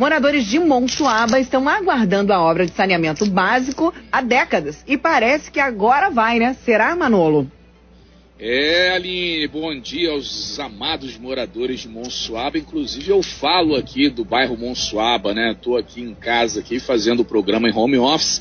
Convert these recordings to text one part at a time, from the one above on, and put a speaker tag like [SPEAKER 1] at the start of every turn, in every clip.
[SPEAKER 1] Moradores de Monsuaba estão aguardando a obra de saneamento básico há décadas e parece que agora vai, né? Será, Manolo?
[SPEAKER 2] É, Aline, bom dia aos amados moradores de Monsuaba. Inclusive, eu falo aqui do bairro Monsuaba, né? Estou aqui em casa, aqui fazendo o programa em home office.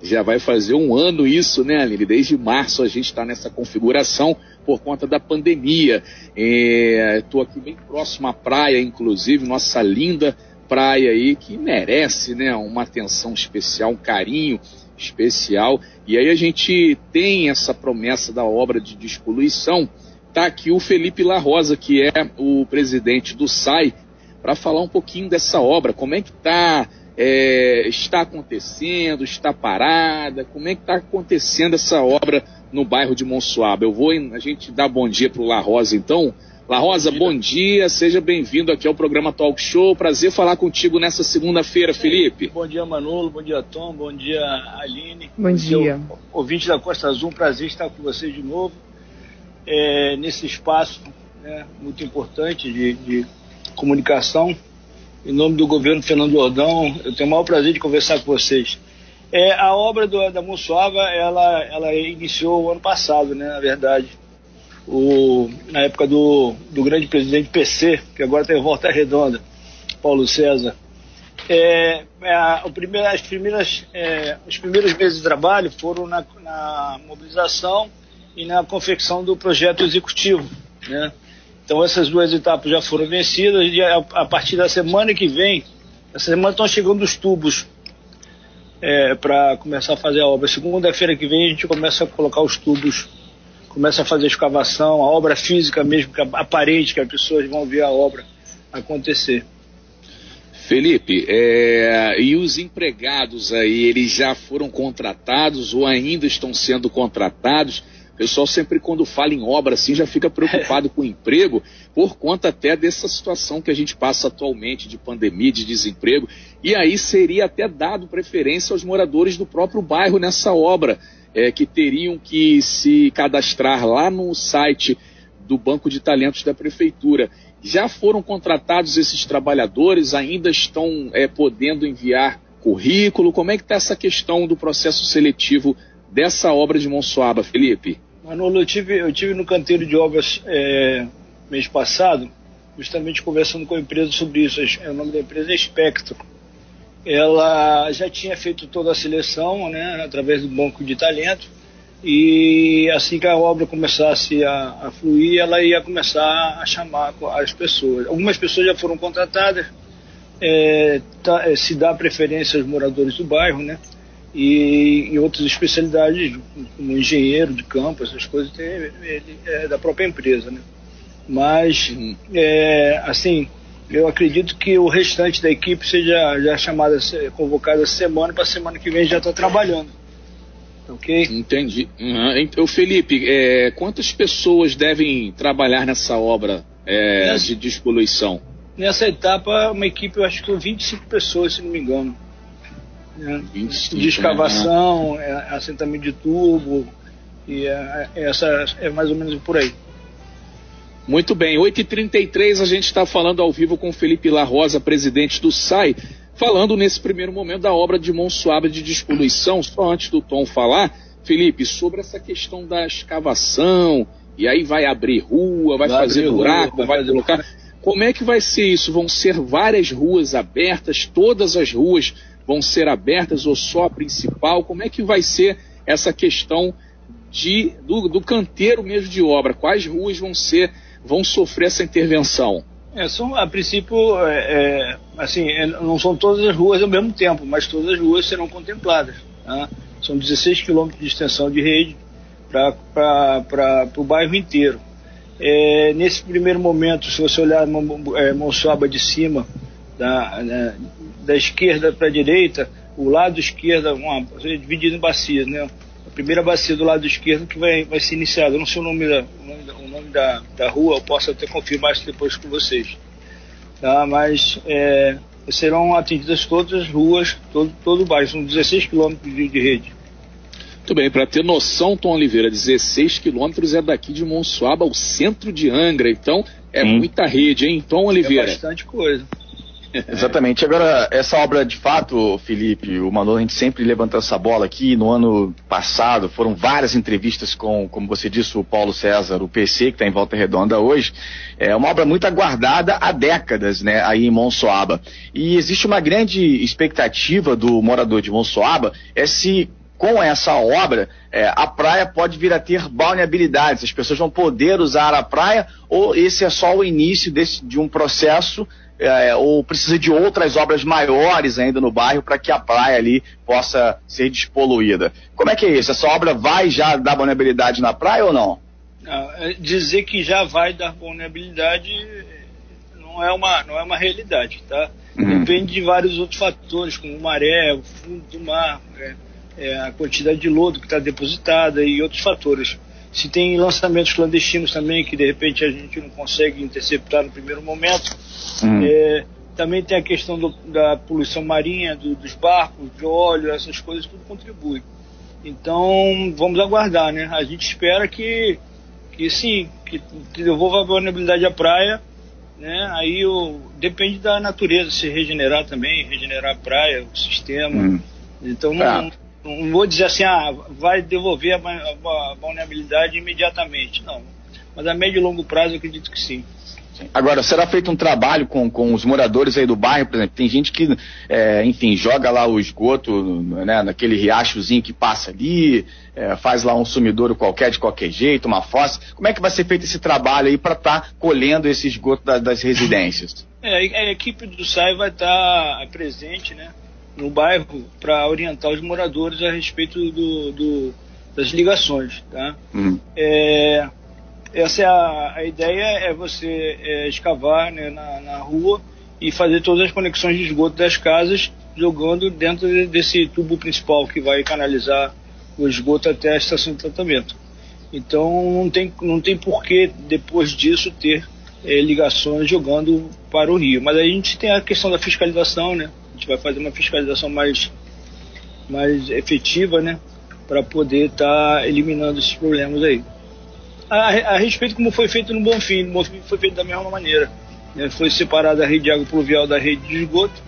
[SPEAKER 2] Já vai fazer um ano isso, né, Aline? Desde março a gente está nessa configuração por conta da pandemia. Estou é, aqui bem próximo à praia, inclusive, nossa linda praia aí, que merece né, uma atenção especial, um carinho especial. E aí a gente tem essa promessa da obra de despoluição. Está aqui o Felipe La Rosa, que é o presidente do SAI, para falar um pouquinho dessa obra, como é que tá, é, está acontecendo, está parada, como é que está acontecendo essa obra no bairro de Monsuaba. Eu vou, a gente dar bom dia para o La Rosa então. La Rosa, bom dia, seja bem-vindo aqui ao programa Talk Show. Prazer falar contigo nessa segunda-feira, Felipe.
[SPEAKER 3] Bom dia, Manolo, bom dia, Tom, bom dia, Aline.
[SPEAKER 1] Bom dia.
[SPEAKER 3] Ouvinte da Costa Azul, um prazer estar com vocês de novo é, nesse espaço né, muito importante de, de, comunicação. Em nome do governo Fernando Jordão, eu tenho o maior prazer de conversar com vocês. É, a obra do, da Monsuava, ela, ela iniciou o ano passado, né, na verdade o, na época do, do grande presidente PC, que agora tem volta redonda, Paulo César. É, é a, o primeiro, as primeiras, é, os primeiros meses de trabalho foram na, na, mobilização e na confecção do projeto executivo. Né? Então essas duas etapas já foram vencidas e a, a partir da semana que vem, essa semana estão chegando os tubos é, para começar a fazer a obra. Segunda-feira que vem a gente começa a colocar os tubos começa a fazer a escavação, a obra física mesmo, aparente, que as pessoas vão ver a obra acontecer.
[SPEAKER 2] Felipe, é, e os empregados aí, eles já foram contratados ou ainda estão sendo contratados? O pessoal sempre quando fala em obra assim já fica preocupado com o emprego por conta até dessa situação que a gente passa atualmente de pandemia, de desemprego. E aí seria até dado preferência aos moradores do próprio bairro nessa obra é, que teriam que se cadastrar lá no site do Banco de Talentos da Prefeitura. Já foram contratados esses trabalhadores? Ainda estão é, podendo enviar currículo? Como é que está essa questão do processo seletivo dessa obra de Monsoaba, Felipe?
[SPEAKER 3] Manolo, eu tive, eu tive no canteiro de obras é, mês passado, justamente conversando com a empresa sobre isso. O nome da empresa é Espectro ela já tinha feito toda a seleção, né, através do banco de talento, e assim que a obra começasse a, a fluir, ela ia começar a chamar as pessoas. Algumas pessoas já foram contratadas, é, tá, é, se dá preferência aos moradores do bairro, né, e em outras especialidades, como engenheiro de campo, essas coisas, tem, ele, é da própria empresa, né. Mas, é, assim, eu acredito que o restante da equipe seja já chamada, convocada semana, para semana que vem já está trabalhando. Ok?
[SPEAKER 2] Entendi. Uhum. Então, Felipe, é, quantas pessoas devem trabalhar nessa obra é, nessa, de despoluição?
[SPEAKER 3] Nessa etapa, uma equipe, eu acho que 25 pessoas, se não me engano. É, 25, de escavação, né? é, assentamento de tubo, e é, essa é mais ou menos por aí.
[SPEAKER 2] Muito bem, 8h33 a gente está falando ao vivo com Felipe La Rosa, presidente do SAI, falando nesse primeiro momento da obra de Monsuaba de despoluição. Só antes do Tom falar, Felipe, sobre essa questão da escavação, e aí vai abrir rua, vai, vai fazer buraco, rua, vai, vai colocar. Como é que vai ser isso? Vão ser várias ruas abertas, todas as ruas vão ser abertas ou só a principal? Como é que vai ser essa questão de, do, do canteiro mesmo de obra? Quais ruas vão ser vão sofrer essa intervenção?
[SPEAKER 3] É, são, a princípio, é, é, assim, é, não são todas as ruas ao mesmo tempo, mas todas as ruas serão contempladas. Tá? São 16 quilômetros de extensão de rede para o bairro inteiro. É, nesse primeiro momento, se você olhar é, Monsuaba de cima, da, né, da esquerda para a direita, o lado esquerdo, uma, dividido em bacias, né? A primeira bacia do lado esquerdo que vai, vai ser iniciada. Eu não sei o nome, da, o nome, da, o nome da, da, rua, eu posso até confirmar isso depois com vocês. Tá? Mas é, serão atendidas todas as ruas, todo, todo o bairro, são 16 quilômetros de, de rede.
[SPEAKER 2] Muito bem, para ter noção, Tom Oliveira, 16 quilômetros é daqui de Monsuaba ao centro de Angra, então é hum. muita rede, hein, Tom Oliveira?
[SPEAKER 3] É bastante coisa.
[SPEAKER 4] Exatamente. Agora, essa obra, de fato, Felipe, o Manolo, a gente sempre levantou essa bola aqui. No ano passado, foram várias entrevistas com, como você disse, o Paulo César, o PC, que está em Volta Redonda hoje. É uma obra muito aguardada há décadas, né, aí em Monsoaba. E existe uma grande expectativa do morador de Monsoaba, é se com essa obra, é, a praia pode vir a ter balneabilidades, as pessoas vão poder usar a praia, ou esse é só o início desse, de um processo é, ou precisa de outras obras maiores ainda no bairro para que a praia ali possa ser despoluída. Como é que é isso? Essa obra vai já dar vulnerabilidade na praia ou não?
[SPEAKER 3] não é, dizer que já vai dar vulnerabilidade não é uma, não é uma realidade, tá? Uhum. Depende de vários outros fatores, como maré, o fundo do mar, é, é, a quantidade de lodo que está depositada e outros fatores. Se tem lançamentos clandestinos também, que de repente a gente não consegue interceptar no primeiro momento, Uhum. É, também tem a questão do, da poluição marinha, do, dos barcos, de óleo, essas coisas, tudo contribui. Então, vamos aguardar, né? A gente espera que, que sim, que, que devolva a vulnerabilidade à praia, né? Aí o, depende da natureza se regenerar também, regenerar a praia, o sistema. Uhum. Então, não, é. Não, vou dizer assim, ah, vai devolver a, vulnerabilidade imediatamente. Não. Mas a médio e longo prazo, eu acredito que sim.
[SPEAKER 4] Agora, será feito um trabalho com, com os moradores aí do bairro, por exemplo? Tem gente que, é, enfim, joga lá o esgoto né, naquele riachozinho que passa ali, é, faz lá um sumidouro qualquer de qualquer jeito, uma fossa. Como é que vai ser feito esse trabalho aí para estar tá colhendo esse esgoto da, das residências?
[SPEAKER 3] É, a equipe do SAI vai estar tá presente né, no bairro para orientar os moradores a respeito do, do das ligações. Tá? Uhum. É, essa é a, a ideia é você é, escavar né, na, na, rua e fazer todas as conexões de esgoto das casas jogando dentro desse tubo principal que vai canalizar o esgoto até a estação de tratamento. Então não tem, não tem porquê depois disso ter é, ligações jogando para o rio. Mas aí a gente tem a questão da fiscalização, né? Gente vai fazer uma fiscalização mais, mais efetiva, né? Para poder estar tá eliminando esses problemas aí a, a, respeito como foi feito no Bonfim. No Bonfim foi feito da mesma maneira. Né? Foi separada a rede de água pluvial da rede de esgoto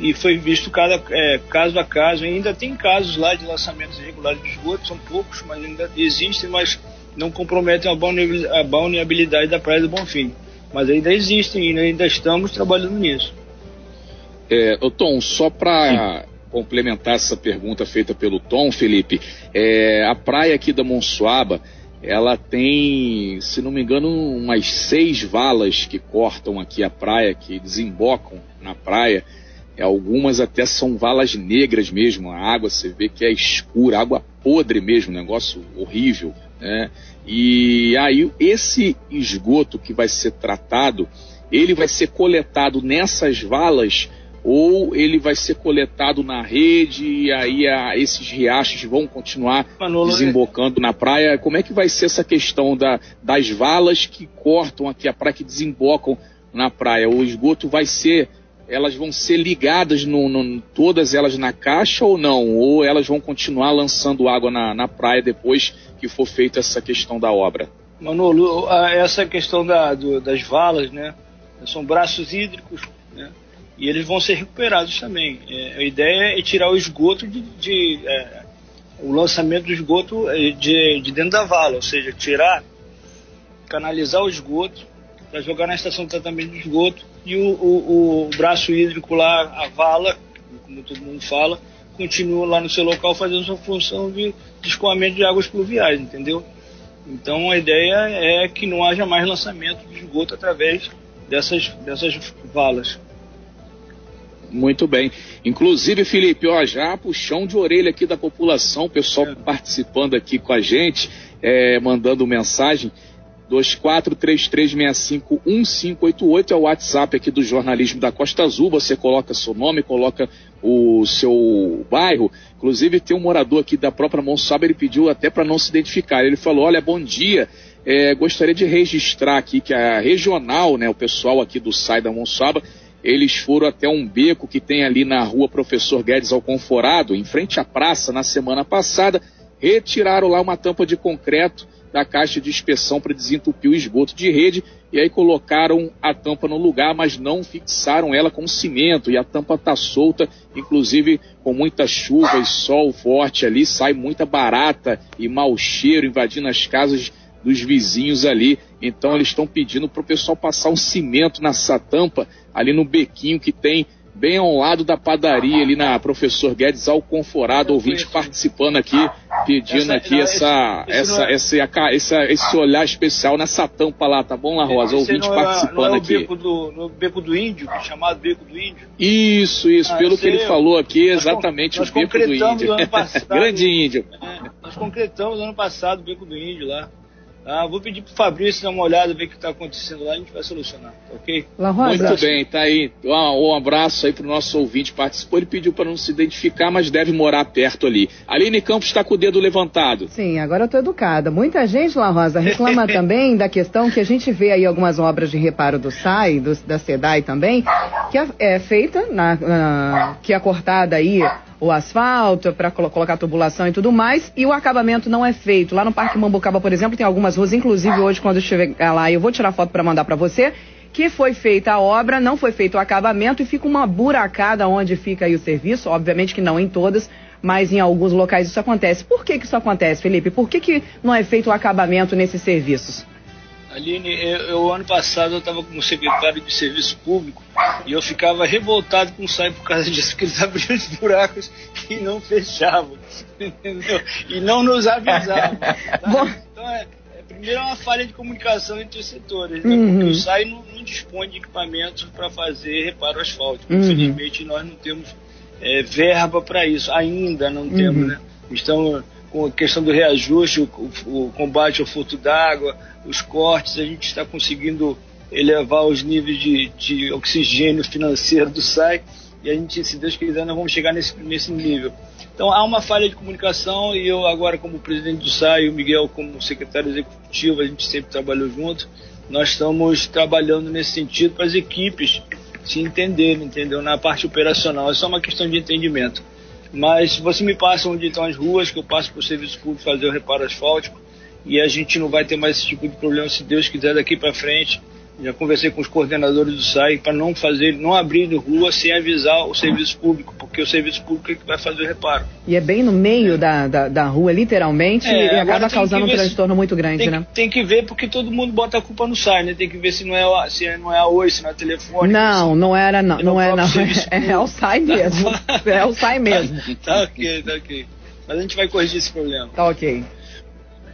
[SPEAKER 3] e foi visto cada é, caso a caso. ainda tem casos lá de lançamentos irregulares de esgoto, são poucos, mas ainda existem, mas não comprometem a balneabilidade da Praia do Bonfim. Mas ainda existem e ainda estamos trabalhando nisso.
[SPEAKER 2] É, Tom, só para complementar essa pergunta feita pelo Tom, Felipe, é, a praia aqui da Monsuaba, ela tem, se não me engano, umas seis valas que cortam aqui a praia, que desembocam na praia. E algumas até são valas negras mesmo. A água você vê que é escura, água podre mesmo, negócio horrível. Né? E aí esse esgoto que vai ser tratado, ele vai ser coletado nessas valas ou ele vai ser coletado na rede e aí a, esses riachos vão continuar Manolo, desembocando é... na praia? Como é que vai ser essa questão da, das valas que cortam aqui a praia, que desembocam na praia? O esgoto vai ser, elas vão ser ligadas, no, no, todas elas na caixa ou não? Ou elas vão continuar lançando água na, na praia depois que for feita essa questão da obra?
[SPEAKER 3] Manolo, essa questão da, do, das valas, né? São braços hídricos, né? E eles vão ser recuperados também. É, a ideia é tirar o esgoto de, de é, o lançamento do esgoto é, de, de, dentro da vala, ou seja, tirar, canalizar o esgoto para jogar na estação de tratamento de esgoto e o, o, o, braço hídrico lá, a vala, como todo mundo fala, continua lá no seu local fazendo sua função de, de escoamento de águas pluviais, entendeu? Então a ideia é que não haja mais lançamento de esgoto através dessas, dessas valas.
[SPEAKER 2] Muito bem. Inclusive, Felipe, ó, já puxão de orelha aqui da população, o pessoal é. participando aqui com a gente, é, mandando mensagem. 2433651588 é o WhatsApp aqui do jornalismo da Costa Azul. Você coloca seu nome, coloca o seu bairro. Inclusive, tem um morador aqui da própria Monsuaba, ele pediu até para não se identificar. Ele falou: Olha, bom dia. É, gostaria de registrar aqui que a regional, né, o pessoal aqui do SAI da Monsuaba, eles foram até um beco que tem ali na rua Professor Guedes Alconforado, em frente à praça, na semana passada, retiraram lá uma tampa de concreto da caixa de inspeção para desentupir o esgoto de rede e aí colocaram a tampa no lugar, mas não fixaram ela com cimento. E a tampa está solta, inclusive com muita chuva e sol forte ali, sai muita barata e mau cheiro invadindo as casas dos vizinhos ali. Então eles estão pedindo para o pessoal passar um cimento nessa tampa ali no bequinho que tem bem ao lado da padaria ali na Professor Guedes Alconforado, ouvinte participando aqui, pedindo aqui essa, essa, é- esse, esse, esse olhar especial nessa tampa lá, tá bom, La Rosa? Ouvinte participando aqui.
[SPEAKER 3] Beco do, no Beco do Índio, chamado Beco do Índio?
[SPEAKER 2] Isso, isso, ah, pelo que ele falou aqui, exatamente nós, o Beco do Índio. Passado, Grande Índio.
[SPEAKER 3] É, nós concretamos ano passado o Beco do Índio lá. Ah, vou pedir pro Fabrício dar uma olhada, ver o que está acontecendo lá, a gente vai solucionar, tá ok?
[SPEAKER 2] La Rosa. Muito bem, tá aí. Um, um abraço aí pro nosso ouvinte participou. Ele pediu para não se identificar, mas deve morar perto ali. Aline Campos está com o dedo levantado.
[SPEAKER 1] Sim, agora eu tô educada. Muita gente, La Rosa, reclama também da questão que a gente vê aí algumas obras de reparo do SAI, do, da SEDAI também, que é, é feita, na, na, que é cortada aí o asfalto para colocar tubulação e tudo mais, e o acabamento não é feito. Lá no Parque Mambucaba, por exemplo, tem algumas ruas, inclusive hoje quando eu chegar lá, eu vou tirar foto para mandar para você, que foi feita a obra, não foi feito o acabamento e fica uma buracada onde fica aí o serviço, obviamente que não em todas, mas em alguns locais isso acontece. Por que, que isso acontece, Felipe? Por que, que não é feito o acabamento nesses serviços?
[SPEAKER 3] Aline, eu, eu ano passado eu estava como secretário de serviço público e eu ficava revoltado com o SAI por causa disso, porque eles abriam os buracos e não fechavam, entendeu? E não nos avisavam. Tá? Então é, é, primeiro é uma falha de comunicação entre os setores, né? Uhum. porque o SAI não, não dispõe de equipamentos para fazer reparo asfáltico. Uhum. Infelizmente nós não temos é, verba para isso, ainda não temos, uhum. né? Estamos com a questão do reajuste, o, o combate ao furto d'água, os cortes, a gente está conseguindo elevar os níveis de, de, oxigênio financeiro do SAI e a gente, se Deus quiser, nós vamos chegar nesse, nesse nível. Então há uma falha de comunicação e eu agora como presidente do SAI e o Miguel como secretário executivo, a gente sempre trabalhou junto, nós estamos trabalhando nesse sentido para as equipes se entenderem, entendeu? Na parte operacional, é só uma questão de entendimento. Mas se você me passa onde estão as ruas, que eu passo para o serviço público fazer o reparo asfáltico, e a gente não vai ter mais esse tipo de problema, se Deus quiser, daqui para frente. Já conversei com os coordenadores do SAI para não fazer, não abrir rua sem avisar o serviço público, porque o serviço público é que vai fazer o reparo.
[SPEAKER 1] E é bem no meio é. da, da, da, rua, literalmente, é, e acaba causando um transtorno se, muito grande,
[SPEAKER 3] tem,
[SPEAKER 1] né?
[SPEAKER 3] Tem que ver porque todo mundo bota a culpa no SAI, né? Tem que ver se não é, se não é a Oi, se não é telefone.
[SPEAKER 1] Não, não era, não. Não é, não. É, é o SAI mesmo. é o SAI mesmo.
[SPEAKER 3] tá ok, tá ok. Mas a gente vai corrigir esse problema.
[SPEAKER 1] Tá ok.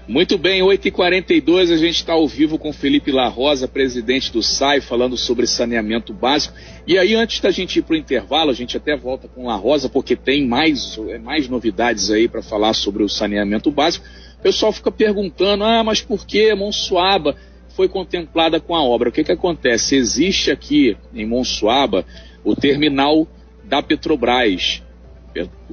[SPEAKER 2] Muito bem, 8h42, a gente está ao vivo com Felipe La Rosa, presidente do SAI, falando sobre saneamento básico. E aí, antes da gente ir para o intervalo, a gente até volta com La Rosa, porque tem mais, é, mais novidades aí para falar sobre o saneamento básico. O pessoal fica perguntando, ah, mas por que Monsuaba foi contemplada com a obra? O que, que acontece? Existe aqui em Monsuaba o terminal da Petrobras,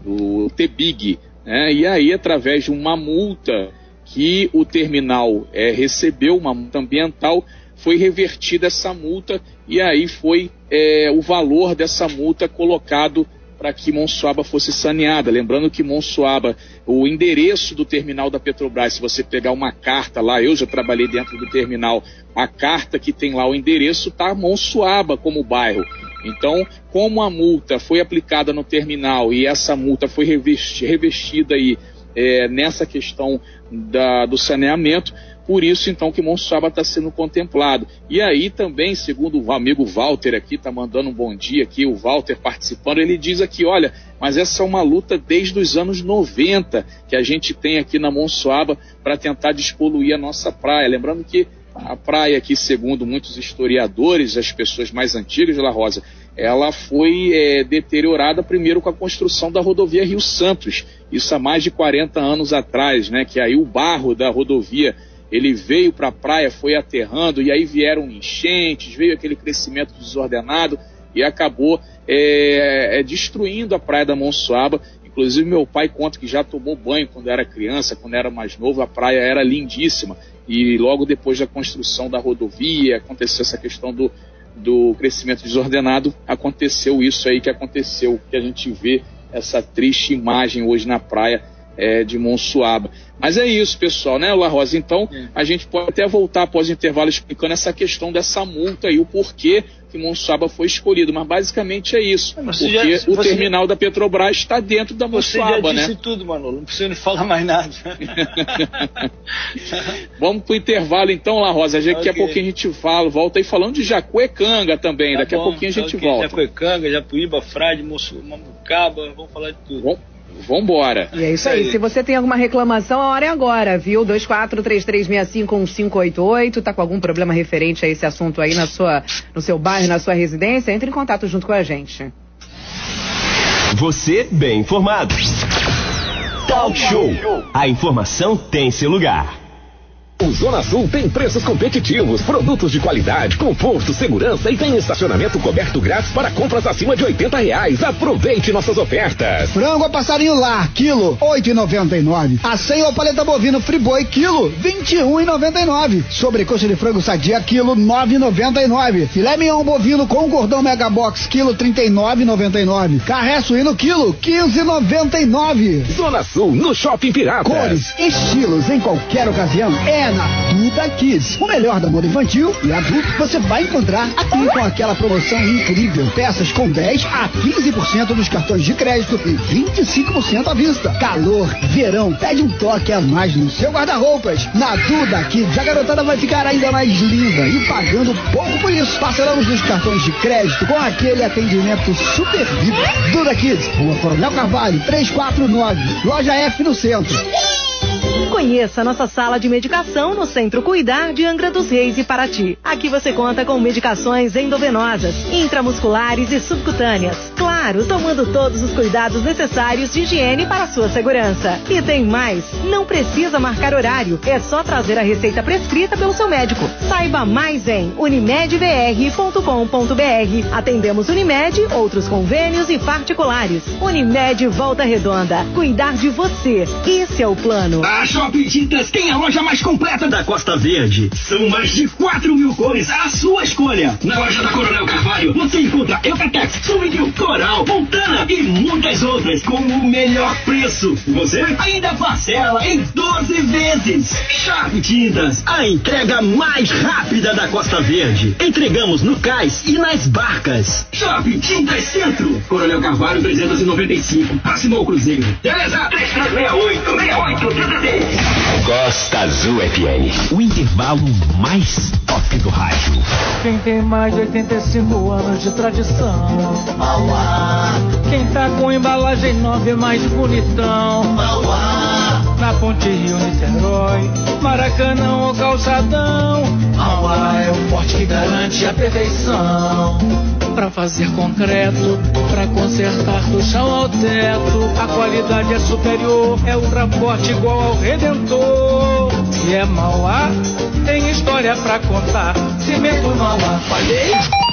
[SPEAKER 2] o TBIG, né? e aí, através de uma multa que o terminal é, recebeu uma multa ambiental, foi revertida essa multa e aí foi é, o valor dessa multa colocado para que Monsuaba fosse saneada. Lembrando que Monsuaba, o endereço do terminal da Petrobras, se você pegar uma carta lá, eu já trabalhei dentro do terminal, a carta que tem lá o endereço está Monsuaba como bairro. Então, como a multa foi aplicada no terminal e essa multa foi revestida aí é, nessa questão da, do saneamento, por isso então que Monsuaba está sendo contemplado. E aí também, segundo o amigo Walter aqui, está mandando um bom dia aqui, o Walter participando, ele diz aqui, olha, mas essa é uma luta desde os anos 90 que a gente tem aqui na Monsuaba para tentar despoluir a nossa praia. Lembrando que a praia aqui, segundo muitos historiadores, as pessoas mais antigas La Rosa, ela foi é, deteriorada primeiro com a construção da rodovia Rio Santos, isso há mais de 40 anos atrás, né, que aí o barro da rodovia ele veio para a praia, foi aterrando, e aí vieram enchentes, veio aquele crescimento desordenado e acabou é, é, destruindo a praia da Monsuaba. Inclusive, meu pai conta que já tomou banho quando era criança, quando era mais novo, a praia era lindíssima. E logo depois da construção da rodovia, aconteceu essa questão do, do crescimento desordenado, aconteceu isso aí que aconteceu, que a gente vê essa triste imagem hoje na praia é, de Monsuaba. Mas é isso, pessoal, né, La Rosa? Então, é. a gente pode até voltar após o intervalo explicando essa questão dessa multa e o porquê que Monsuaba foi escolhido. Mas basicamente é isso. porque já, o terminal já, da Petrobras está dentro da Monsuaba,
[SPEAKER 3] né?
[SPEAKER 2] Você
[SPEAKER 3] já disse tudo, Manolo. Não precisa nem falar mais nada.
[SPEAKER 2] Vamos para o intervalo então, La Rosa. Daqui okay. a pouquinho a gente fala, volta aí falando de Jacuecanga também. Tá Daqui bom, a pouquinho a gente okay. volta.
[SPEAKER 3] Jacuecanga, Japuíba, Frade, Mambucaba, vamos falar de tudo.
[SPEAKER 2] Bom. Vambora.
[SPEAKER 1] E é isso aí. Se você tem alguma reclamação, a hora é agora, viu? 2433651588. Tá com algum problema referente a esse assunto aí na sua, no seu bairro, na sua residência? Entre em contato junto com a gente.
[SPEAKER 5] Você bem informado. Talk Show. A informação tem seu lugar.
[SPEAKER 6] O Zona Sul tem preços competitivos, produtos de qualidade, conforto, segurança e tem estacionamento coberto grátis para compras acima de 80 reais. Aproveite nossas ofertas.
[SPEAKER 7] Frango a passarinho lá, quilo, 8,99. Aceio a paleta bovino friboi, quilo, 21,99. Sobrecoxa de frango sadia, quilo, 9,99. Filé mignon bovino com gordão mega box, quilo, 39,99. Carré suíno, quilo, 15,99.
[SPEAKER 6] Zona Sul, no Shopping Pirata.
[SPEAKER 7] Cores, estilos em qualquer ocasião. É na Duda Kids. O melhor da moda infantil e adulto você vai encontrar aqui com aquela promoção incrível. Peças com 10 a 15% dos cartões de crédito e 25% à vista. Calor, verão, pede um toque a mais no seu guarda-roupas. Na Duda Kids, a garotada vai ficar ainda mais linda e pagando pouco por isso. Parcelamos nos cartões de crédito com aquele atendimento super VIP. Duda Kids, Rua Coronel Carvalho, 349, Loja F no centro.
[SPEAKER 8] Conheça nossa sala de medicação no Centro Cuidar de Angra dos Reis e Paraty. Aqui você conta com medicações endovenosas, intramusculares e subcutâneas. Claro, tomando todos os cuidados necessários de higiene para sua segurança. E tem mais, não precisa marcar horário, é só trazer a receita prescrita pelo seu médico. Saiba mais em unimedbr.com.br. Atendemos Unimed, outros convênios e particulares. Unimed Volta Redonda. Cuidar de você. Esse é o plano.
[SPEAKER 9] A Shopping Tintas tem a loja mais completa da Costa Verde. São mais de 4 mil cores à sua escolha. Na loja da Coronel Carvalho você encontra Eucatex, Sumidio, Coral, Montana e muitas outras com o melhor preço. Você ainda parcela em 12 vezes. Shopping Tintas, a entrega mais rápida da Costa Verde. Entregamos no cais e nas barcas. Shopping Tintas Centro, Coronel Carvalho 395, próximo ao Cruzeiro. Beleza? 3368 68
[SPEAKER 5] Costa Azul FM, o intervalo mais top do rádio.
[SPEAKER 10] Quem tem mais de 85 anos de tradição. Mauá. Quem tá com embalagem nova e mais bonitão. Mauá. Na Ponte Rio, Niterói, Maracanã ou Calçadão. Mauá é o forte que garante a perfeição para fazer concreto, para consertar do chão ao teto. A qualidade é superior, é ultra forte igual ao Redentor. Se é Mauá, tem história para contar. Cimento Mauá, falei.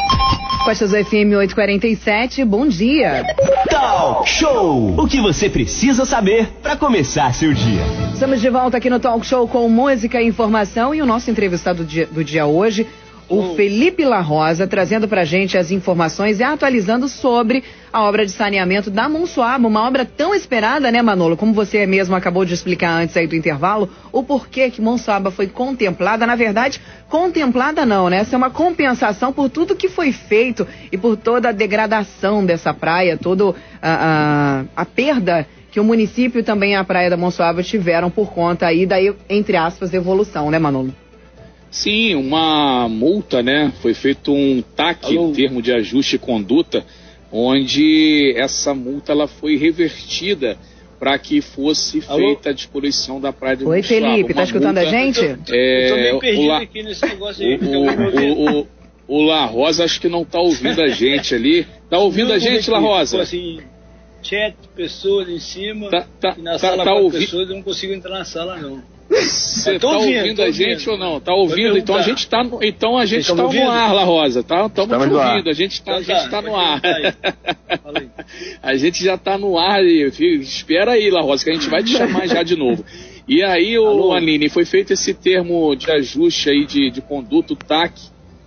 [SPEAKER 1] Costas FM 847, bom dia.
[SPEAKER 5] Talk Show! O que você precisa saber para começar seu dia.
[SPEAKER 1] Estamos de volta aqui no Talk Show com música e informação e o nosso entrevistado do dia, do dia hoje, o Felipe La Rosa, trazendo para gente as informações e atualizando sobre a obra de saneamento da Monsuaba, uma obra tão esperada, né, Manolo? Como você mesmo acabou de explicar antes aí do intervalo, o porquê que Monsuaba foi contemplada, na verdade, contemplada não, né? Essa é uma compensação por tudo que foi feito e por toda a degradação dessa praia, toda a, a, a perda que o município e também a praia da Monsuaba tiveram por conta aí da, entre aspas, evolução, né, Manolo?
[SPEAKER 2] Sim, uma multa, né? Foi feito um TAC, Alô? termo de ajuste e conduta, onde essa multa ela foi revertida para que fosse Alô? feita a despoluição da praia de
[SPEAKER 1] Oi, Felipe, tá escutando multa, a gente?
[SPEAKER 3] Eu tô, é, eu tô meio perdido o, aqui nesse negócio aí.
[SPEAKER 2] O, o, o, La Rosa acho que não tá ouvindo a gente ali. Tá ouvindo não, a gente, La Rosa?
[SPEAKER 3] Assim, chat, pessoas em cima,
[SPEAKER 2] tá, tá,
[SPEAKER 3] na
[SPEAKER 2] tá,
[SPEAKER 3] sala
[SPEAKER 2] tá
[SPEAKER 3] ouvi... pessoas, eu não consigo entrar na sala não.
[SPEAKER 2] Você está ouvindo, ouvindo a gente ou não? Tá ouvindo? Então a gente está no, então a gente tá no ar, La Rosa, tá? Estamos te ouvindo, a gente está então, tá, tá no ar. a gente já está no ar espera aí, La Rosa, que a gente vai te chamar já de novo. E aí, o Aline, foi feito esse termo de ajuste aí de, de conduto TAC,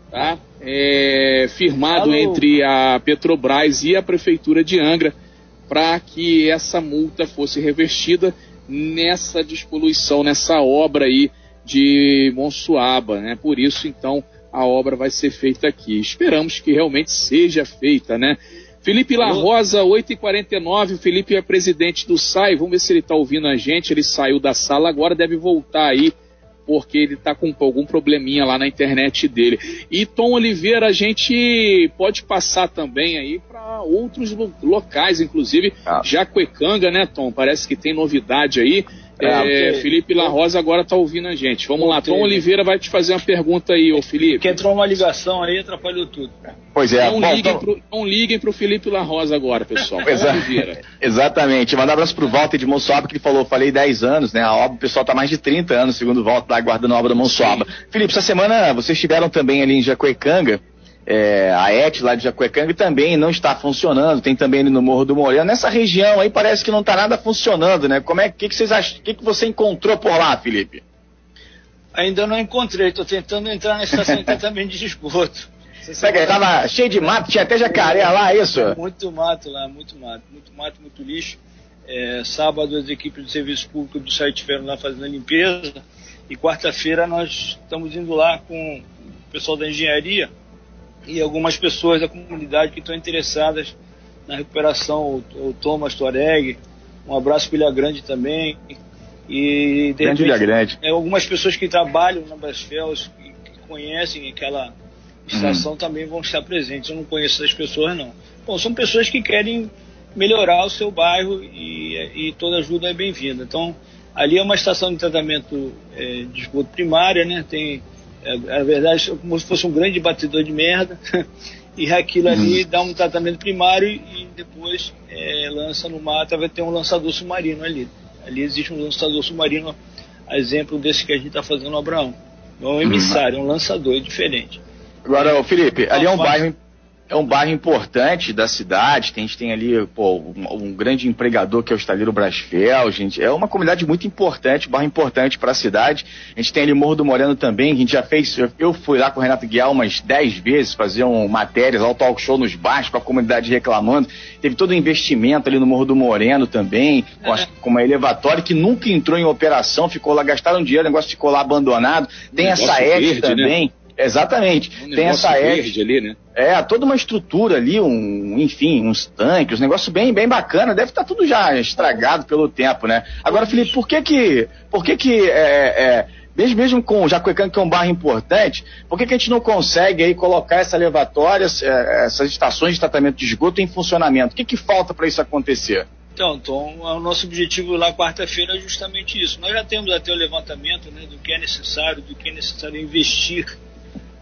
[SPEAKER 2] tá? É, firmado Alô. entre a Petrobras e a Prefeitura de Angra para que essa multa fosse revertida nessa despoluição, nessa obra aí de Monsuaba, né? Por isso, então, a obra vai ser feita aqui. Esperamos que realmente seja feita, né? Felipe La Rosa, 8h49, o Felipe é presidente do SAI, vamos ver se ele está ouvindo a gente, ele saiu da sala agora, deve voltar aí, porque ele está com algum probleminha lá na internet dele. E Tom Oliveira, a gente pode passar também aí para outros locais, inclusive ah. Jacuecanga, né, Tom? Parece que tem novidade aí. É, é, Felipe La Rosa agora está ouvindo a gente. Vamos lá, Tom Oliveira vai te fazer uma pergunta aí, ô Felipe.
[SPEAKER 3] Que entrou uma ligação aí, atrapalhou tudo.
[SPEAKER 2] Pois é. Não, Bom, liguem, então... pro, não liguem pro Felipe La Rosa agora, pessoal.
[SPEAKER 4] Exa Exatamente. Mandar um abraço pro Walter de Monsuaba, que ele falou, falei 10 anos, né? A obra, o pessoal tá mais de 30 anos, segundo o Walter, lá aguardando a obra da Monsuaba. Felipe, essa semana vocês estiveram também ali em Jacuecanga, é, a ET lá de Jacuecanga também não está funcionando, tem também no Morro do Moreno. Nessa região aí parece que não está nada funcionando, né? Como é que, que vocês acham? O que, que você encontrou por lá, Felipe?
[SPEAKER 3] Ainda não encontrei, estou tentando entrar na estação de tratamento de esgoto.
[SPEAKER 4] Pega, tava cheio de mato, tinha até jacaré lá, é isso?
[SPEAKER 3] Muito mato lá, muito mato, muito mato, muito lixo. É, sábado as equipes de serviço público do site estiveram lá fazendo a limpeza e quarta-feira nós estamos indo lá com o pessoal da engenharia e algumas pessoas da comunidade que estão interessadas na recuperação, o, o Thomas Tuareg, um abraço para Ilha Grande também. E de
[SPEAKER 4] repente, Ilha Grande.
[SPEAKER 3] É, algumas pessoas que trabalham na Brasfels, que, que conhecem aquela estação, uhum. também vão estar presentes. Eu não conheço essas pessoas, não. Bom, são pessoas que querem melhorar o seu bairro e, e toda ajuda é bem-vinda. Então, ali é uma estação de tratamento é, de esgoto primária, né? Tem é, na verdade, como se fosse um grande batedor de merda, e aquilo ali uhum. dá um tratamento primário e depois é, lança no mar, vai ter um lançador submarino ali. Ali existe um lançador submarino, a exemplo desse que a gente está fazendo no Abraão. Não é um emissário, é um lançador, é diferente.
[SPEAKER 4] Agora, Felipe, ali é um bairro é um bairro importante da cidade, a gente tem ali pô, um, um, grande empregador que é o estaleiro Brasfel, gente, é uma comunidade muito importante, um bairro importante para a cidade. A gente tem ali Morro do Moreno também, a gente já fez, eu fui lá com o Renato Guial umas 10 vezes, faziam matérias, ao talk show nos bairros, com a comunidade reclamando. Teve todo o investimento ali no Morro do Moreno também, com, as, com uma elevatória que nunca entrou em operação, ficou lá, gastaram dinheiro, o negócio ficou lá abandonado. Tem essa ET né? também. Né? Exatamente. Um tem essa verde ali, né? É, toda uma estrutura ali, um, enfim, uns tanques, um negócio bem, bem bacana. Deve estar tá tudo já estragado pelo tempo, né? Agora, Felipe, por que que, por que que, é, é, mesmo, mesmo com o Jacuecanga, que é um bairro importante, por que que a gente não consegue aí colocar essa levatória, é, essas estações de tratamento de esgoto em funcionamento? O que que falta para isso acontecer?
[SPEAKER 3] Então, Tom, o nosso objetivo lá quarta-feira é justamente isso. Nós já temos até o levantamento né, do que é necessário, do que é necessário investir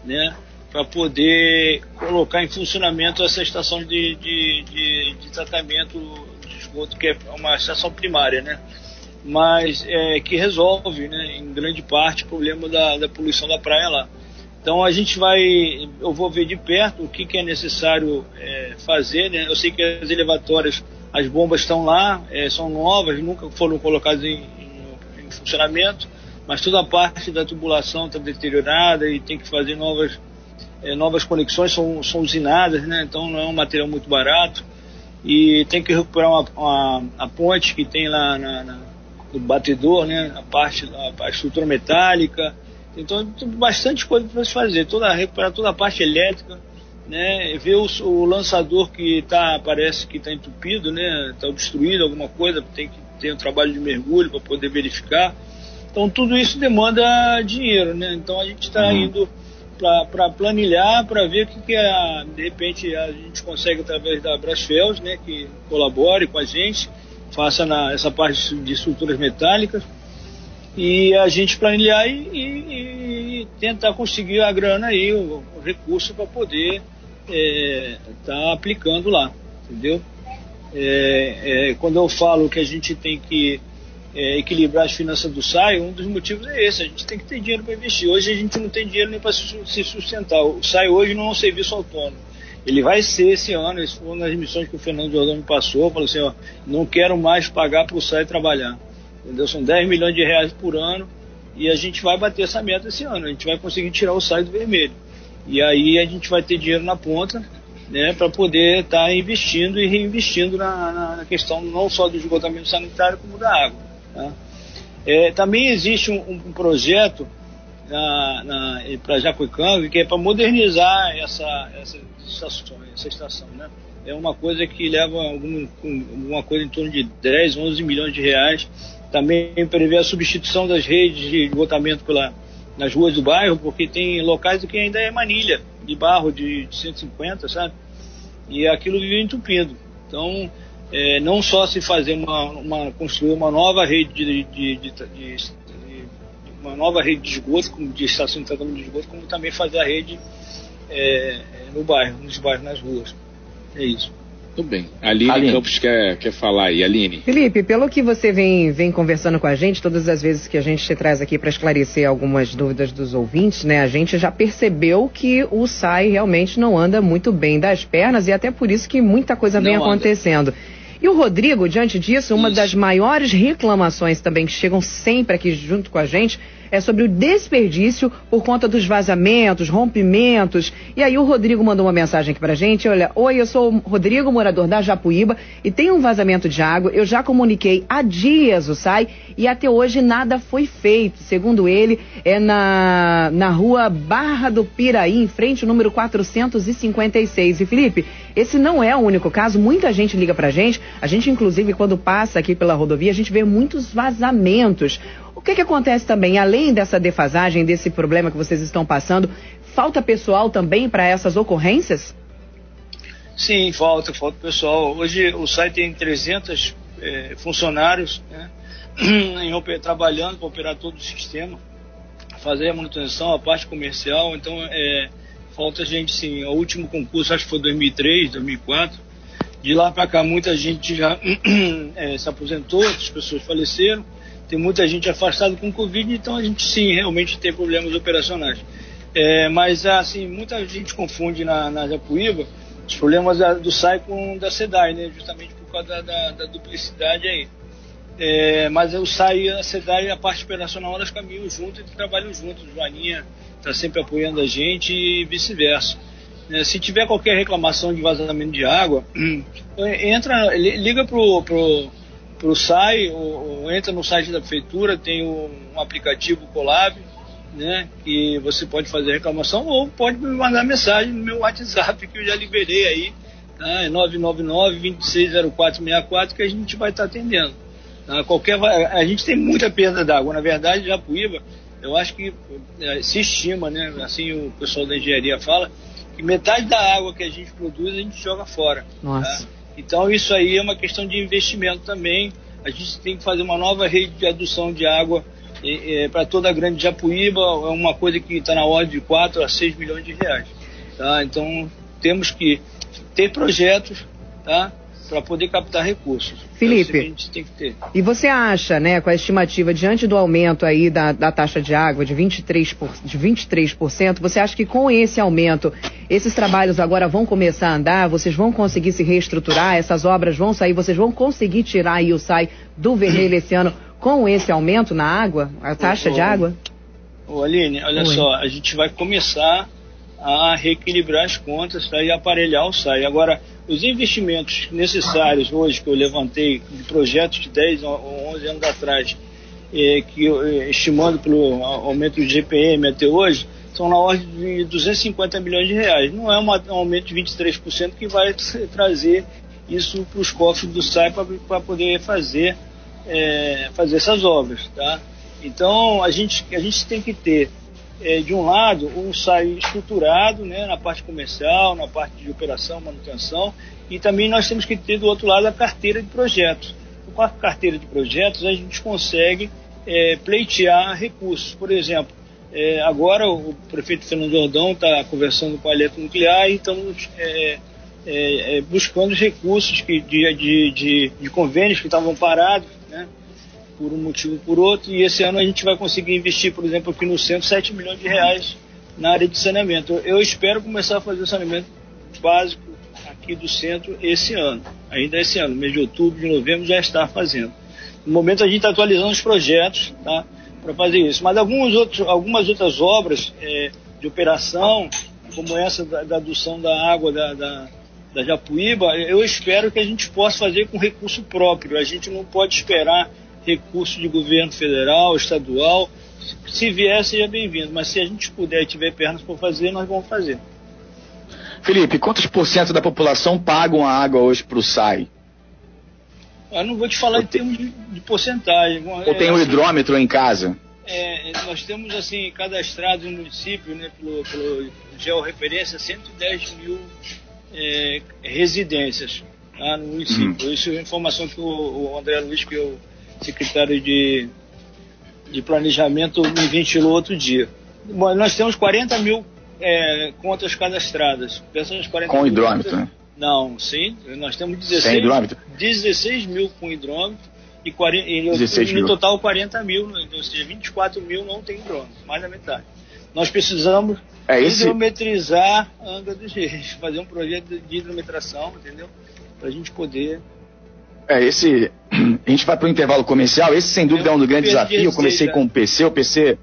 [SPEAKER 3] né, para poder colocar em funcionamento essa estação de, de, de, de, tratamento de esgoto, que é uma estação primária, né, mas é, que resolve, né, em grande parte, o problema da, da poluição da praia lá. Então a gente vai, eu vou ver de perto o que, que é necessário é, fazer, né, eu sei que as elevatórias, as bombas estão lá, é, são novas, nunca foram colocadas em, em, em funcionamento, mas toda a parte da tubulação está deteriorada e tem que fazer novas, é, novas conexões, são, são usinadas, né? então não é um material muito barato. E tem que recuperar uma, uma a ponte que tem lá na, na, no batedor, né? a, parte, a, a estrutura metálica. Então bastante coisa para se fazer, toda, recuperar toda a parte elétrica, né? ver o, o lançador que tá, parece que está entupido, né? está obstruído alguma coisa, tem que ter um trabalho de mergulho para poder verificar. Então tudo isso demanda dinheiro, né? Então a gente está uhum. indo para planilhar, para ver o que, que é, de repente a gente consegue através da Brasfels, né, que colabore com a gente, faça na, essa parte de estruturas metálicas e a gente planilhar e, e, e tentar conseguir a grana aí, o, o recurso para poder estar é, tá aplicando lá, entendeu? É, é, quando eu falo que a gente tem que é, equilibrar as finanças do SAI, um dos motivos é esse, a gente tem que ter dinheiro para investir. Hoje a gente não tem dinheiro nem para se sustentar. O SAI hoje não é um serviço autônomo. Ele vai ser esse ano, esse foi uma das missões que o Fernando Jordão me passou, falou assim, ó, não quero mais pagar para o SAI trabalhar. Entendeu? São 10 milhões de reais por ano e a gente vai bater essa meta esse ano, a gente vai conseguir tirar o SAI do vermelho. E aí a gente vai ter dinheiro na ponta né, para poder estar tá investindo e reinvestindo na, na, questão não só do esgotamento sanitário, como da água. Tá? É, também existe um, um projeto para Jacuicanga que é para modernizar essa, essa, estação, essa estação, né? É uma coisa que leva algum, alguma coisa em torno de 10, 11 milhões de reais. Também prevê a substituição das redes de esgotamento pela, nas ruas do bairro, porque tem locais que ainda é manilha de barro de, de 150, sabe? E aquilo vive entupindo. Então, é, não só se fazer uma, uma, construir uma nova rede de, de, de, de, uma nova rede de esgoto, como de estação de tratamento de esgoto, como também fazer a rede é, no bairro, nos bairros, nas ruas. É isso.
[SPEAKER 2] Tudo bem. Aline, Aline, Campos quer, quer falar aí. Aline.
[SPEAKER 1] Felipe, pelo que você vem, vem conversando com a gente, todas as vezes que a gente te traz aqui para esclarecer algumas dúvidas dos ouvintes, né? A gente já percebeu que o SAI realmente não anda muito bem das pernas e até por isso que muita coisa vem não acontecendo. E o Rodrigo, diante disso, uma Isso. das maiores reclamações também que chegam sempre aqui junto com a gente é sobre o desperdício por conta dos vazamentos, rompimentos. E aí o Rodrigo mandou uma mensagem aqui pra gente, olha, oi, eu sou o Rodrigo, morador da Japuíba, e tem um vazamento de água, eu já comuniquei há dias o SAI e até hoje nada foi feito. Segundo ele, é na, na rua Barra do Piraí, em frente ao número 456. E Felipe, esse não é o único caso, muita gente liga pra gente, a gente inclusive quando passa aqui pela rodovia, a gente vê muitos vazamentos. O que, que acontece também, além dessa defasagem, desse problema que vocês estão passando, falta pessoal também para essas ocorrências?
[SPEAKER 3] Sim, falta, falta pessoal. Hoje o site tem 300 é, funcionários né, trabalhando para operar todo o sistema, fazer a manutenção, a parte comercial. Então, é, falta gente sim. O último concurso, acho que foi 2003, 2004. De lá para cá, muita gente já é, se aposentou, outras pessoas faleceram tem muita gente afastada com Covid, então a gente sim, realmente tem problemas operacionais. É, mas assim, muita gente confunde na, na Japuíba os problemas da, do SAI com da SEDAI, né? justamente por causa da, da, da duplicidade aí. É, mas o SAI e a SEDAI, a parte operacional, elas caminham junto e trabalham juntos. O Joaninha está sempre apoiando a gente e vice-versa. É, se tiver qualquer reclamação de vazamento de água, entra, liga pro, pro para o SAI, ou, ou, entra no site da prefeitura, tem um, um, aplicativo Colab, né, que você pode fazer reclamação ou pode me mandar mensagem no meu WhatsApp que eu já liberei aí, tá, é 999-260464 que a gente vai estar tá atendendo. Tá? Qualquer, a gente tem muita perda d'água, na verdade, Japuíba, eu acho que é, se estima, né, assim o pessoal da engenharia fala, que metade da água que a gente produz a gente joga fora. Tá?
[SPEAKER 1] Nossa.
[SPEAKER 3] Tá? Então isso aí é uma questão de investimento também. A gente tem que fazer uma nova rede de adução de água é, é, para toda a grande Japuíba, é uma coisa que está na ordem de 4 a 6 milhões de reais. Tá? Então temos que ter projetos tá? Para poder captar recursos.
[SPEAKER 1] Felipe,
[SPEAKER 3] é
[SPEAKER 1] e você acha, né, com a estimativa diante do aumento aí da, da taxa de água de 23%, por, de 23%, você acha que com esse aumento, esses trabalhos agora vão começar a andar, vocês vão conseguir se reestruturar, essas obras vão sair, vocês vão conseguir tirar aí o SAI do vermelho esse ano com esse aumento na água, a taxa ô, de água?
[SPEAKER 3] Ô Aline, olha Oi. só, a gente vai começar a reequilibrar as contas tá, e aparelhar o SAI. Agora, os investimentos necessários hoje que eu levantei de projetos de 10 ou 11 anos atrás, é, que é, estimando pelo aumento do GPM até hoje, são na ordem de 250 milhões de reais. Não é uma, um aumento de 23% que vai trazer isso para os cofres do SAI para poder fazer, é, fazer essas obras. Tá? Então a gente, a gente tem que ter é, de um lado, um SAI estruturado né, na parte comercial, na parte de operação, manutenção, e também nós temos que ter do outro lado a carteira de projetos. Com a carteira de projetos, a gente consegue é, pleitear recursos. Por exemplo, é, agora o prefeito Fernando Jordão está conversando com a Eletronuclear e estamos é, é, é, buscando os recursos que, de, de, de, de convênios que estavam parados, por um motivo ou por outro, e esse ano a gente vai conseguir investir, por exemplo, aqui no centro, 7 milhões de reais na área de saneamento. Eu espero começar a fazer o saneamento básico aqui do centro esse ano, ainda esse ano, mês de outubro, de novembro, já está fazendo. No momento a gente está atualizando os projetos tá, para fazer isso, mas alguns outros, algumas outras obras é, de operação, como essa da, da adução da água da, da, da Japuíba, eu espero que a gente possa fazer com recurso próprio. A gente não pode esperar recurso de governo federal, estadual. Se vier, seja bem-vindo. Mas se a gente puder e tiver pernas para fazer, nós vamos fazer.
[SPEAKER 4] Felipe, quantos por cento da população pagam a água hoje para o SAI?
[SPEAKER 3] Eu não vou te falar em termos de, de porcentagem.
[SPEAKER 4] Ou tem um assim, hidrômetro em casa?
[SPEAKER 3] É, nós temos assim cadastrados no município, né, pelo, pelo georreferência, 110 mil é, residências tá, no município. Hum. Isso é informação que o, o, André Luiz, que é o secretário de, de planejamento, me ventilou outro dia. Bom, nós temos 40 mil é, contas cadastradas.
[SPEAKER 4] Dessas 40 com hidrômetro, contas, né?
[SPEAKER 3] Não, sim. Nós temos 16, 16 mil com hidrômetro e, 40, e no total 40 mil, né? ou seja, 24 mil não tem hidrômetro, mais da metade. Nós precisamos é esse... hidrometrizar a Angra dos Reis, fazer um projeto de hidrometração, entendeu? Para a gente poder.
[SPEAKER 4] É, esse. A gente vai para o intervalo comercial. Esse, sem dúvida, é um grande desafio. Eu comecei com o PC. O PC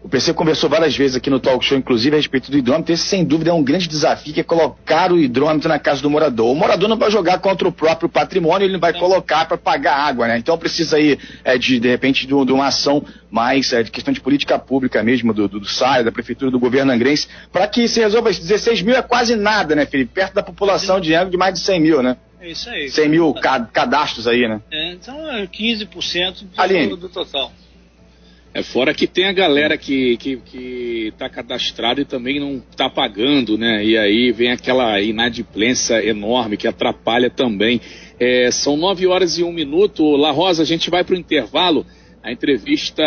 [SPEAKER 4] o PC conversou várias vezes aqui no talk show, inclusive, a respeito do hidrômetro. Esse, sem dúvida, é um grande desafio, que é colocar o hidrômetro na casa do morador. O morador não vai jogar contra o próprio patrimônio, ele vai colocar para pagar água, né? Então precisa aí, é, de, de repente, de, de uma ação mais é, de questão de política pública mesmo, do, do, do SAI, da Prefeitura, do governo angrense, para que se resolva isso. 16 mil é quase nada, né, Felipe? Perto da população de Angra de mais de 100 mil, né?
[SPEAKER 3] É isso aí.
[SPEAKER 4] 100 mil cadastros aí, né?
[SPEAKER 3] É, então é 15% do, do total.
[SPEAKER 2] É fora que tem a galera que, que, que tá cadastrada e também não tá pagando, né? E aí vem aquela inadimplência enorme que atrapalha também. É, são nove horas e um minuto. La Rosa, a gente vai para o intervalo. A entrevista